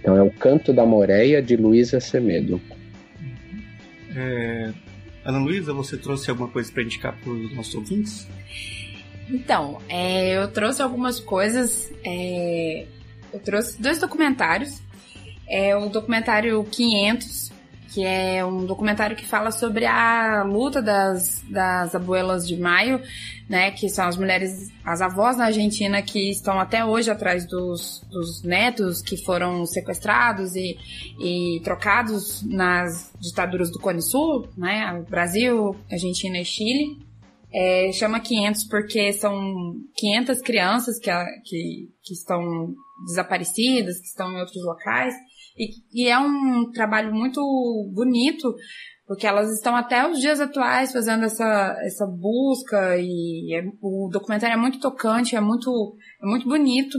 Então é o Canto da Moreia de Luísa Semedo. É... Ana Luísa, você trouxe alguma coisa para indicar para os nossos ouvintes? Então, é, eu trouxe algumas coisas. É, eu trouxe dois documentários. É o documentário 500, que é um documentário que fala sobre a luta das, das abuelas de maio, né, que são as mulheres, as avós na Argentina que estão até hoje atrás dos, dos netos que foram sequestrados e, e trocados nas ditaduras do Cone Sul, né, Brasil, Argentina e Chile. É, chama 500 porque são 500 crianças que, que, que estão desaparecidas, que estão em outros locais. E, e é um trabalho muito bonito, porque elas estão até os dias atuais fazendo essa, essa busca e é, o documentário é muito tocante, é muito, é muito bonito,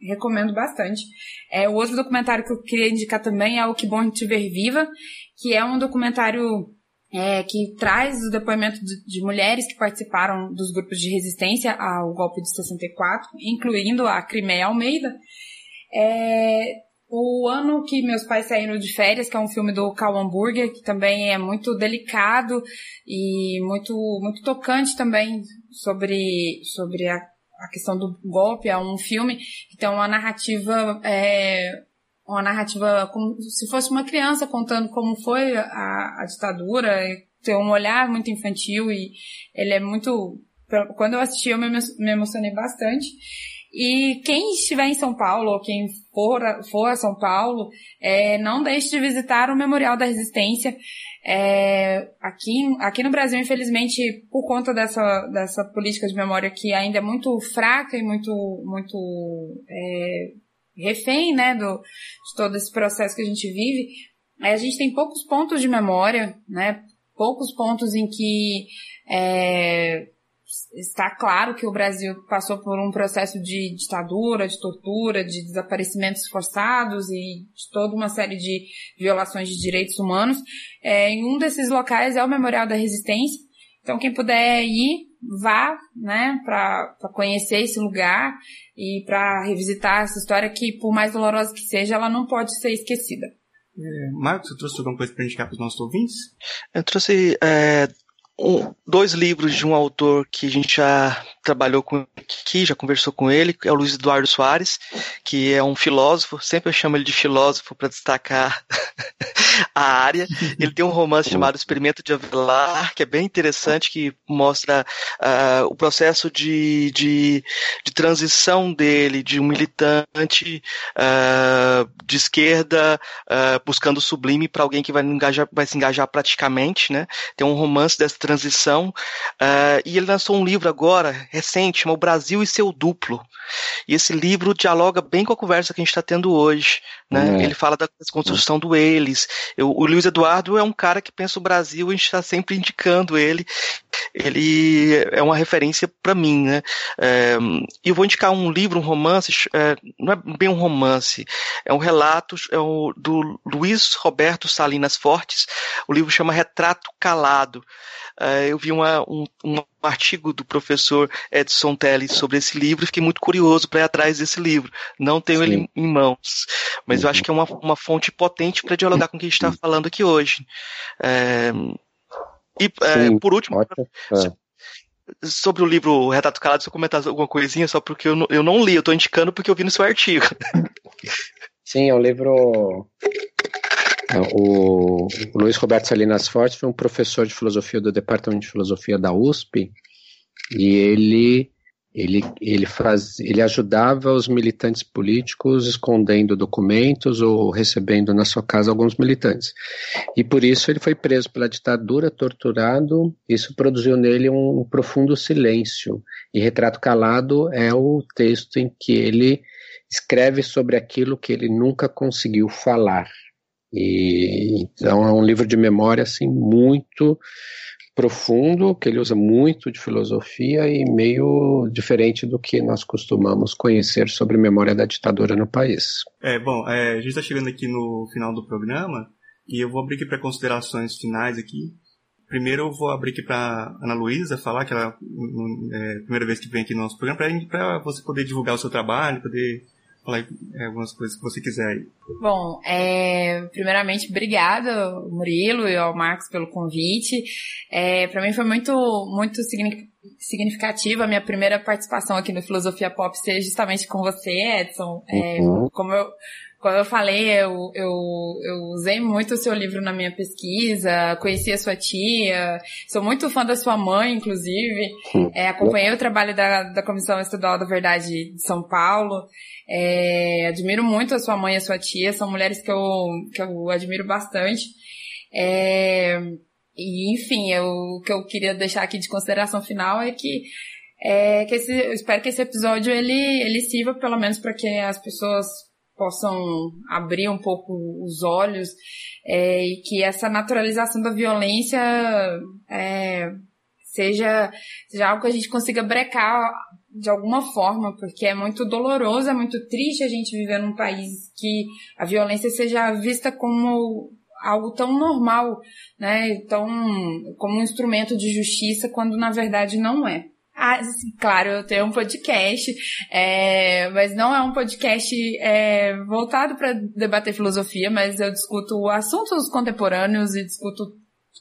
recomendo bastante. É, o outro documentário que eu queria indicar também é o Que Bom Te Ver Viva, que é um documentário é, que traz o depoimento de, de, mulheres que participaram dos grupos de resistência ao golpe de 64, incluindo a Crimeia Almeida. É, o ano que meus pais saíram de férias, que é um filme do Cal Hamburger, que também é muito delicado e muito, muito tocante também sobre, sobre a, a questão do golpe. É um filme que tem uma narrativa, é, uma narrativa como se fosse uma criança contando como foi a, a ditadura, tem um olhar muito infantil e ele é muito. Quando eu assisti, eu me, emocionei bastante. E quem estiver em São Paulo, ou quem for, for a São Paulo, é, não deixe de visitar o Memorial da Resistência. É, aqui, aqui no Brasil, infelizmente, por conta dessa, dessa política de memória que ainda é muito fraca e muito, muito é, refém né, do, de todo esse processo que a gente vive, a gente tem poucos pontos de memória, né, poucos pontos em que é, está claro que o Brasil passou por um processo de ditadura, de tortura, de desaparecimentos forçados e de toda uma série de violações de direitos humanos. É, em um desses locais é o Memorial da Resistência. Então, quem puder ir, vá, né, para conhecer esse lugar e para revisitar essa história que, por mais dolorosa que seja, ela não pode ser esquecida. É, Marcos, você trouxe alguma coisa para indicar para os nossos ouvintes? Eu trouxe é, um, dois livros de um autor que a gente já trabalhou com aqui, já conversou com ele, é o Luiz Eduardo Soares, que é um filósofo, sempre eu chamo ele de filósofo para destacar a área. Ele tem um romance chamado Experimento de Avelar, que é bem interessante, que mostra uh, o processo de, de, de, transição dele, de um militante uh, de esquerda uh, buscando o sublime para alguém que vai, engajar, vai se engajar praticamente, né? Tem um romance dessa transição, e ele lançou um livro agora, recente, chama O Brasil e Seu Duplo. E esse livro dialoga bem com a conversa que a gente está tendo hoje. Né? É. Ele fala da construção do eles. Eu, o Luiz Eduardo é um cara que pensa o Brasil, a gente está sempre indicando ele. Ele é uma referência para mim. Né? É, e eu vou indicar um livro, um romance, é, não é bem um romance, é um relato é o, do Luiz Roberto Salinas Fortes. O livro chama Retrato Calado. É, eu vi uma, um, um artigo do professor Edson Telles sobre esse livro e fiquei muito curioso para ir atrás desse livro. Não tenho Sim. ele em mãos, mas uhum. eu acho que é uma, uma fonte potente para dialogar com o que a gente está falando aqui hoje. É, e, é, por último, é. sobre o livro Retrato Calado, se eu comentar alguma coisinha, só porque eu não, eu não li, eu estou indicando porque eu vi no seu artigo. Sim, é um livro o, o Luiz Roberto Salinas Forte foi um professor de filosofia do Departamento de Filosofia da USP e ele ele, ele, faz, ele ajudava os militantes políticos escondendo documentos ou recebendo na sua casa alguns militantes. E por isso ele foi preso pela ditadura, torturado. Isso produziu nele um profundo silêncio. E Retrato Calado é o texto em que ele escreve sobre aquilo que ele nunca conseguiu falar. E, então é um livro de memória assim muito profundo, que ele usa muito de filosofia e meio diferente do que nós costumamos conhecer sobre memória da ditadura no país. É, bom, é, a gente está chegando aqui no final do programa e eu vou abrir aqui para considerações finais aqui. Primeiro eu vou abrir aqui para Ana Luísa falar que ela é a primeira vez que vem aqui no nosso programa para você poder divulgar o seu trabalho, poder falar é, algumas coisas que você quiser aí. Bom, é, primeiramente, obrigada, Murilo e ao Marcos pelo convite. É, para mim foi muito, muito significativa a minha primeira participação aqui no Filosofia Pop ser justamente com você, Edson. É, uhum. Como eu como eu falei, eu, eu, eu usei muito o seu livro na minha pesquisa, conheci a sua tia, sou muito fã da sua mãe, inclusive, é, acompanhei o trabalho da, da Comissão Estadual da Verdade de São Paulo, é, admiro muito a sua mãe e a sua tia, são mulheres que eu, que eu admiro bastante. É, e, enfim, eu, o que eu queria deixar aqui de consideração final é que é, que esse, eu espero que esse episódio ele, ele sirva pelo menos para que as pessoas possam abrir um pouco os olhos é, e que essa naturalização da violência é, seja, seja algo que a gente consiga brecar de alguma forma, porque é muito doloroso, é muito triste a gente viver num país que a violência seja vista como algo tão normal, né, tão como um instrumento de justiça, quando na verdade não é. Ah, claro, eu tenho um podcast, é, mas não é um podcast é, voltado para debater filosofia, mas eu discuto assuntos contemporâneos e discuto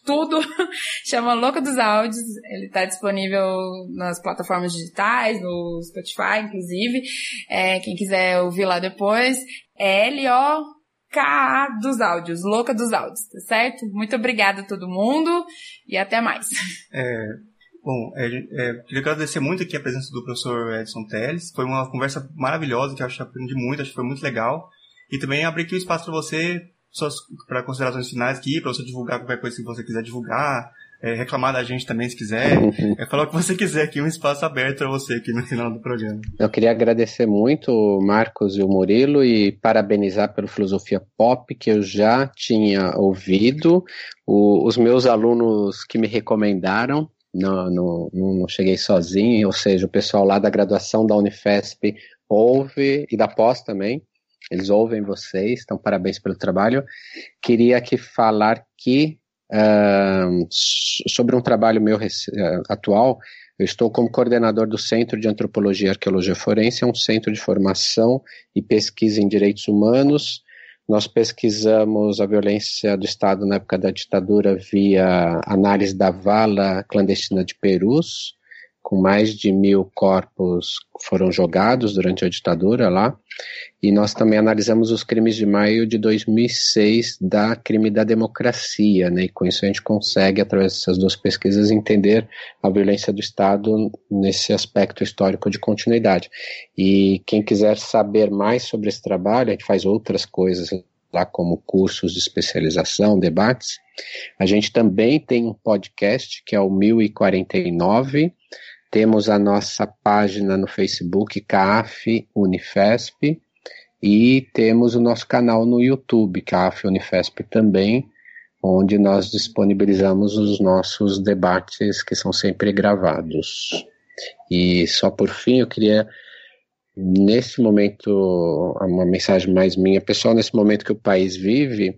tudo. Chama Louca dos Áudios. Ele está disponível nas plataformas digitais, no Spotify, inclusive. É, quem quiser ouvir lá depois, é L-O K dos áudios, louca dos áudios, tá certo? Muito obrigada a todo mundo e até mais. É, Bom, é, é, queria agradecer muito aqui a presença do professor Edson Teles. Foi uma conversa maravilhosa, que eu acho que aprendi muito, acho que foi muito legal. E também abrir aqui o um espaço para você, para considerações finais aqui, para você divulgar qualquer coisa que você quiser divulgar, é, reclamar da gente também se quiser, é falar o que você quiser aqui, um espaço aberto para você aqui no final do programa. Eu queria agradecer muito o Marcos e o Murilo e parabenizar pelo Filosofia Pop, que eu já tinha ouvido, o, os meus alunos que me recomendaram, não, não, não cheguei sozinho, ou seja, o pessoal lá da graduação da Unifesp ouve, e da pós também, eles ouvem vocês, então parabéns pelo trabalho. Queria aqui falar que uh, sobre um trabalho meu atual, eu estou como coordenador do Centro de Antropologia e Arqueologia Forense, é um centro de formação e pesquisa em direitos humanos, nós pesquisamos a violência do Estado na época da ditadura via análise da vala clandestina de Perus, com mais de mil corpos foram jogados durante a ditadura lá. E nós também analisamos os crimes de maio de 2006 da crime da democracia, né? E com isso a gente consegue, através dessas duas pesquisas, entender a violência do Estado nesse aspecto histórico de continuidade. E quem quiser saber mais sobre esse trabalho, a gente faz outras coisas lá como cursos de especialização, debates. A gente também tem um podcast que é o 1049, temos a nossa página no Facebook, CAF Unifesp, e temos o nosso canal no YouTube, CAF Unifesp também, onde nós disponibilizamos os nossos debates que são sempre gravados. E só por fim, eu queria, nesse momento, uma mensagem mais minha pessoal, nesse momento que o país vive,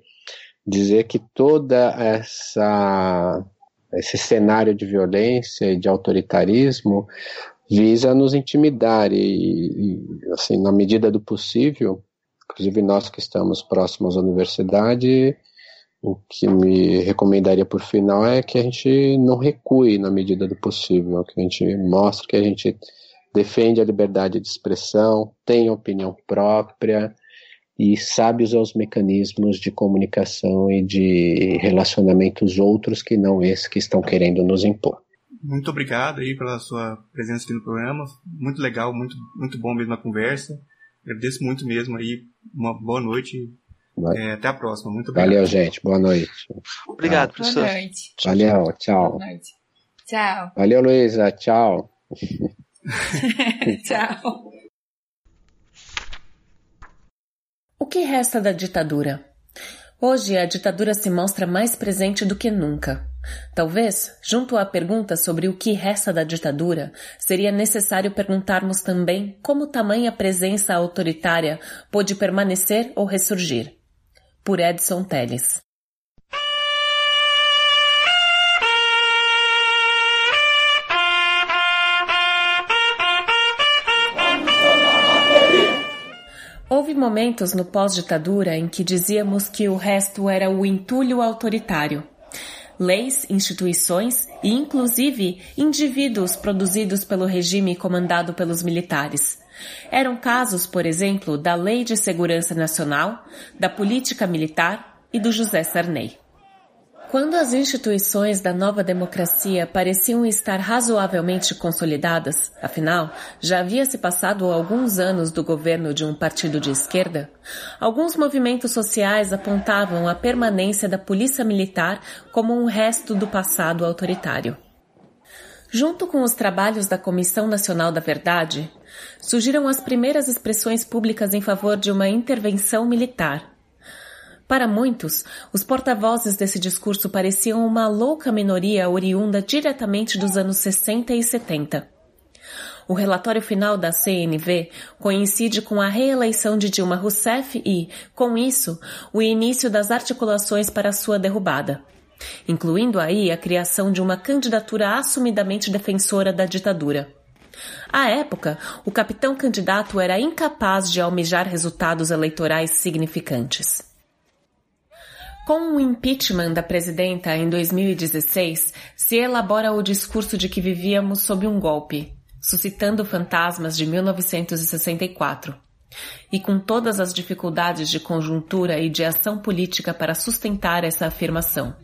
dizer que toda essa esse cenário de violência e de autoritarismo visa nos intimidar e, e, assim, na medida do possível, inclusive nós que estamos próximos à universidade, o que me recomendaria por final é que a gente não recue na medida do possível, que a gente mostre que a gente defende a liberdade de expressão, tem opinião própria, e sabe usar os mecanismos de comunicação e de relacionamentos outros que não esses que estão querendo nos impor. Muito obrigado aí pela sua presença aqui no programa. Muito legal, muito, muito bom mesmo a conversa. Agradeço muito mesmo aí. Uma boa noite. É, até a próxima. Muito obrigado. Valeu, gente. Boa noite. Obrigado, professor. Boa noite. Valeu, tchau. Boa noite. Tchau. Valeu, Luísa. Tchau. tchau. O que resta da ditadura? Hoje a ditadura se mostra mais presente do que nunca. Talvez, junto à pergunta sobre o que resta da ditadura, seria necessário perguntarmos também como tamanha presença autoritária pôde permanecer ou ressurgir. Por Edson Telles. Houve momentos no pós-ditadura em que dizíamos que o resto era o entulho autoritário. leis, instituições e, inclusive, indivíduos produzidos pelo regime comandado pelos militares. Eram casos, por exemplo, da Lei de Segurança Nacional, da Política Militar e do José Sarney. Quando as instituições da nova democracia pareciam estar razoavelmente consolidadas, afinal, já havia se passado alguns anos do governo de um partido de esquerda, alguns movimentos sociais apontavam a permanência da polícia militar como um resto do passado autoritário. Junto com os trabalhos da Comissão Nacional da Verdade, surgiram as primeiras expressões públicas em favor de uma intervenção militar para muitos, os porta-vozes desse discurso pareciam uma louca minoria oriunda diretamente dos anos 60 e 70. O relatório final da CNV coincide com a reeleição de Dilma Rousseff e, com isso, o início das articulações para sua derrubada, incluindo aí a criação de uma candidatura assumidamente defensora da ditadura. À época, o capitão candidato era incapaz de almejar resultados eleitorais significantes. Com o impeachment da presidenta em 2016, se elabora o discurso de que vivíamos sob um golpe, suscitando fantasmas de 1964. E com todas as dificuldades de conjuntura e de ação política para sustentar essa afirmação.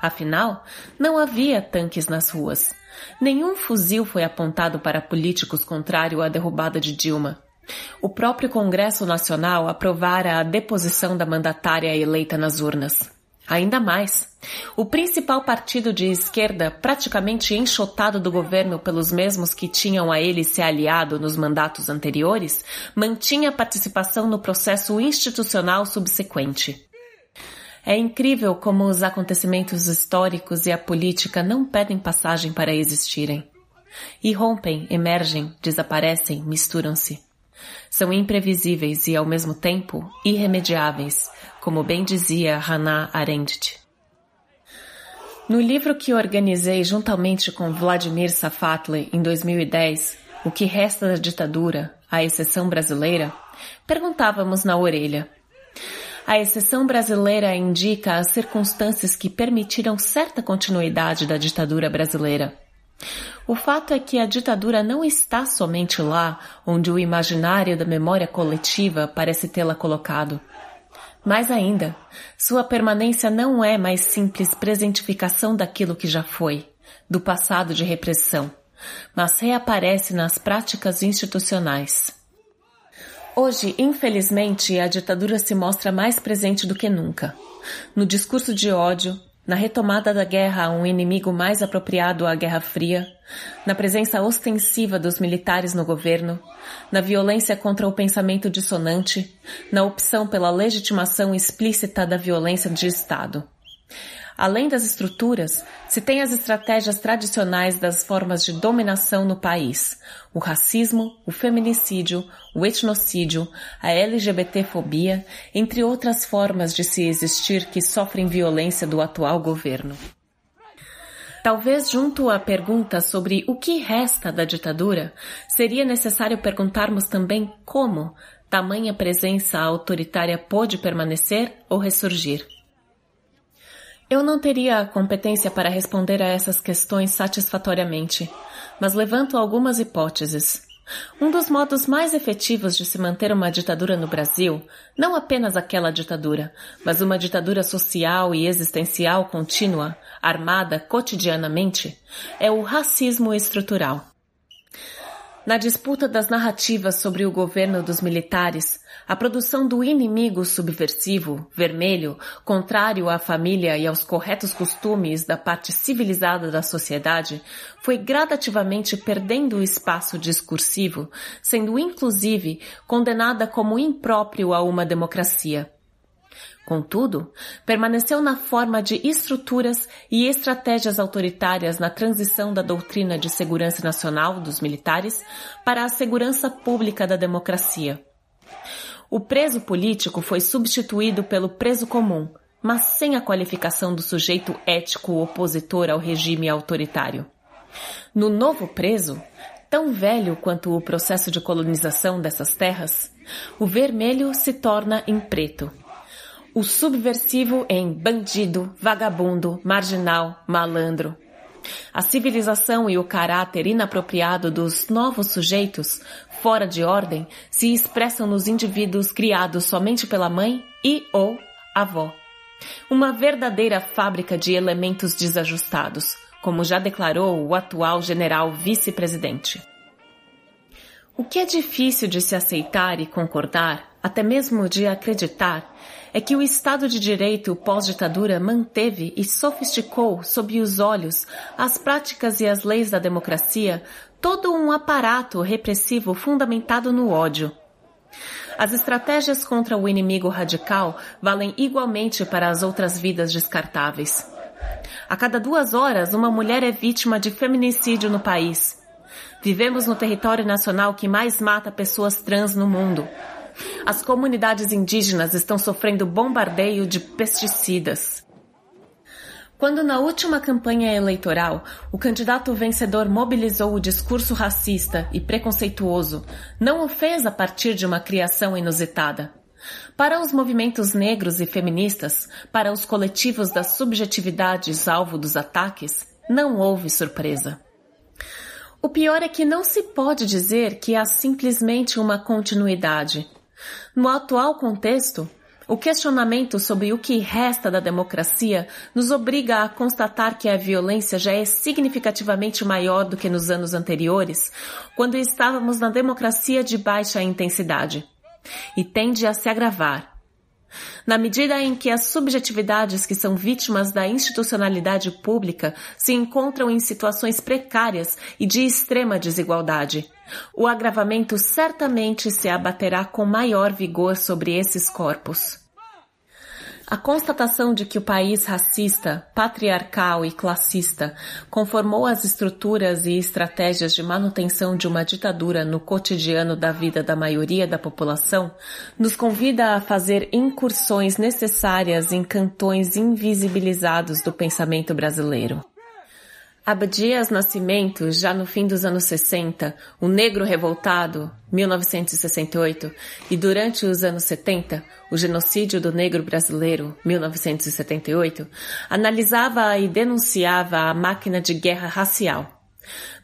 Afinal, não havia tanques nas ruas. Nenhum fuzil foi apontado para políticos contrário à derrubada de Dilma. O próprio Congresso Nacional aprovara a deposição da mandatária eleita nas urnas. Ainda mais, o principal partido de esquerda, praticamente enxotado do governo pelos mesmos que tinham a ele se aliado nos mandatos anteriores, mantinha participação no processo institucional subsequente. É incrível como os acontecimentos históricos e a política não pedem passagem para existirem. Irrompem, emergem, desaparecem, misturam-se. São imprevisíveis e, ao mesmo tempo, irremediáveis, como bem dizia Hannah Arendt. No livro que organizei juntamente com Vladimir Safatli em 2010, O que resta da ditadura, a exceção brasileira, perguntávamos na orelha. A exceção brasileira indica as circunstâncias que permitiram certa continuidade da ditadura brasileira. O fato é que a ditadura não está somente lá onde o imaginário da memória coletiva parece tê-la colocado. Mais ainda, sua permanência não é mais simples presentificação daquilo que já foi, do passado de repressão, mas reaparece nas práticas institucionais. Hoje, infelizmente, a ditadura se mostra mais presente do que nunca. No discurso de ódio, na retomada da guerra a um inimigo mais apropriado à Guerra Fria, na presença ostensiva dos militares no governo, na violência contra o pensamento dissonante, na opção pela legitimação explícita da violência de Estado. Além das estruturas, se tem as estratégias tradicionais das formas de dominação no país, o racismo, o feminicídio, o etnocídio, a LGBTfobia, entre outras formas de se existir que sofrem violência do atual governo. Talvez junto à pergunta sobre o que resta da ditadura, seria necessário perguntarmos também como tamanha presença autoritária pôde permanecer ou ressurgir. Eu não teria a competência para responder a essas questões satisfatoriamente, mas levanto algumas hipóteses. Um dos modos mais efetivos de se manter uma ditadura no Brasil, não apenas aquela ditadura, mas uma ditadura social e existencial contínua, armada cotidianamente, é o racismo estrutural. Na disputa das narrativas sobre o governo dos militares, a produção do inimigo subversivo, vermelho, contrário à família e aos corretos costumes da parte civilizada da sociedade, foi gradativamente perdendo o espaço discursivo, sendo inclusive condenada como impróprio a uma democracia. Contudo, permaneceu na forma de estruturas e estratégias autoritárias na transição da doutrina de segurança nacional dos militares para a segurança pública da democracia. O preso político foi substituído pelo preso comum, mas sem a qualificação do sujeito ético opositor ao regime autoritário. No novo preso, tão velho quanto o processo de colonização dessas terras, o vermelho se torna em preto o subversivo em bandido, vagabundo, marginal, malandro. A civilização e o caráter inapropriado dos novos sujeitos, fora de ordem, se expressam nos indivíduos criados somente pela mãe e ou avó. Uma verdadeira fábrica de elementos desajustados, como já declarou o atual general vice-presidente. O que é difícil de se aceitar e concordar, até mesmo de acreditar, é que o Estado de Direito pós-ditadura manteve e sofisticou sob os olhos as práticas e as leis da democracia todo um aparato repressivo fundamentado no ódio. As estratégias contra o inimigo radical valem igualmente para as outras vidas descartáveis. A cada duas horas, uma mulher é vítima de feminicídio no país. Vivemos no território nacional que mais mata pessoas trans no mundo. As comunidades indígenas estão sofrendo bombardeio de pesticidas. Quando na última campanha eleitoral o candidato vencedor mobilizou o discurso racista e preconceituoso, não o fez a partir de uma criação inusitada. Para os movimentos negros e feministas, para os coletivos das subjetividades alvo dos ataques, não houve surpresa. O pior é que não se pode dizer que há simplesmente uma continuidade. No atual contexto, o questionamento sobre o que resta da democracia nos obriga a constatar que a violência já é significativamente maior do que nos anos anteriores, quando estávamos na democracia de baixa intensidade, e tende a se agravar, na medida em que as subjetividades que são vítimas da institucionalidade pública se encontram em situações precárias e de extrema desigualdade. O agravamento certamente se abaterá com maior vigor sobre esses corpos. A constatação de que o país racista, patriarcal e classista conformou as estruturas e estratégias de manutenção de uma ditadura no cotidiano da vida da maioria da população nos convida a fazer incursões necessárias em cantões invisibilizados do pensamento brasileiro. Abdias Nascimento, já no fim dos anos 60, O Negro Revoltado, 1968, e durante os anos 70, O Genocídio do Negro Brasileiro, 1978, analisava e denunciava a máquina de guerra racial.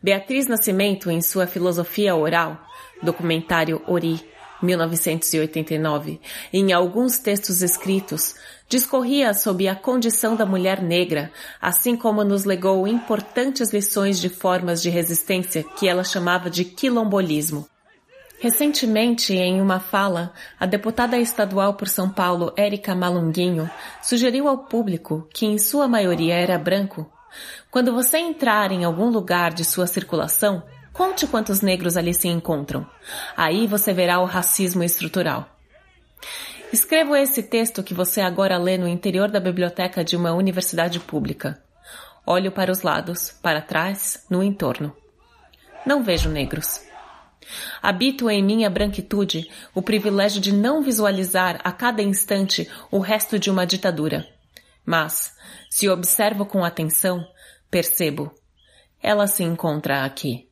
Beatriz Nascimento, em sua filosofia oral, documentário Ori, 1989, em alguns textos escritos, discorria sobre a condição da mulher negra, assim como nos legou importantes lições de formas de resistência que ela chamava de quilombolismo. Recentemente, em uma fala, a deputada estadual por São Paulo, Érica Malunguinho, sugeriu ao público, que em sua maioria era branco, quando você entrar em algum lugar de sua circulação, conte quantos negros ali se encontram. Aí você verá o racismo estrutural. Escrevo esse texto que você agora lê no interior da biblioteca de uma universidade pública. Olho para os lados, para trás, no entorno. Não vejo negros. Habito em minha branquitude o privilégio de não visualizar a cada instante o resto de uma ditadura. Mas, se observo com atenção, percebo. Ela se encontra aqui.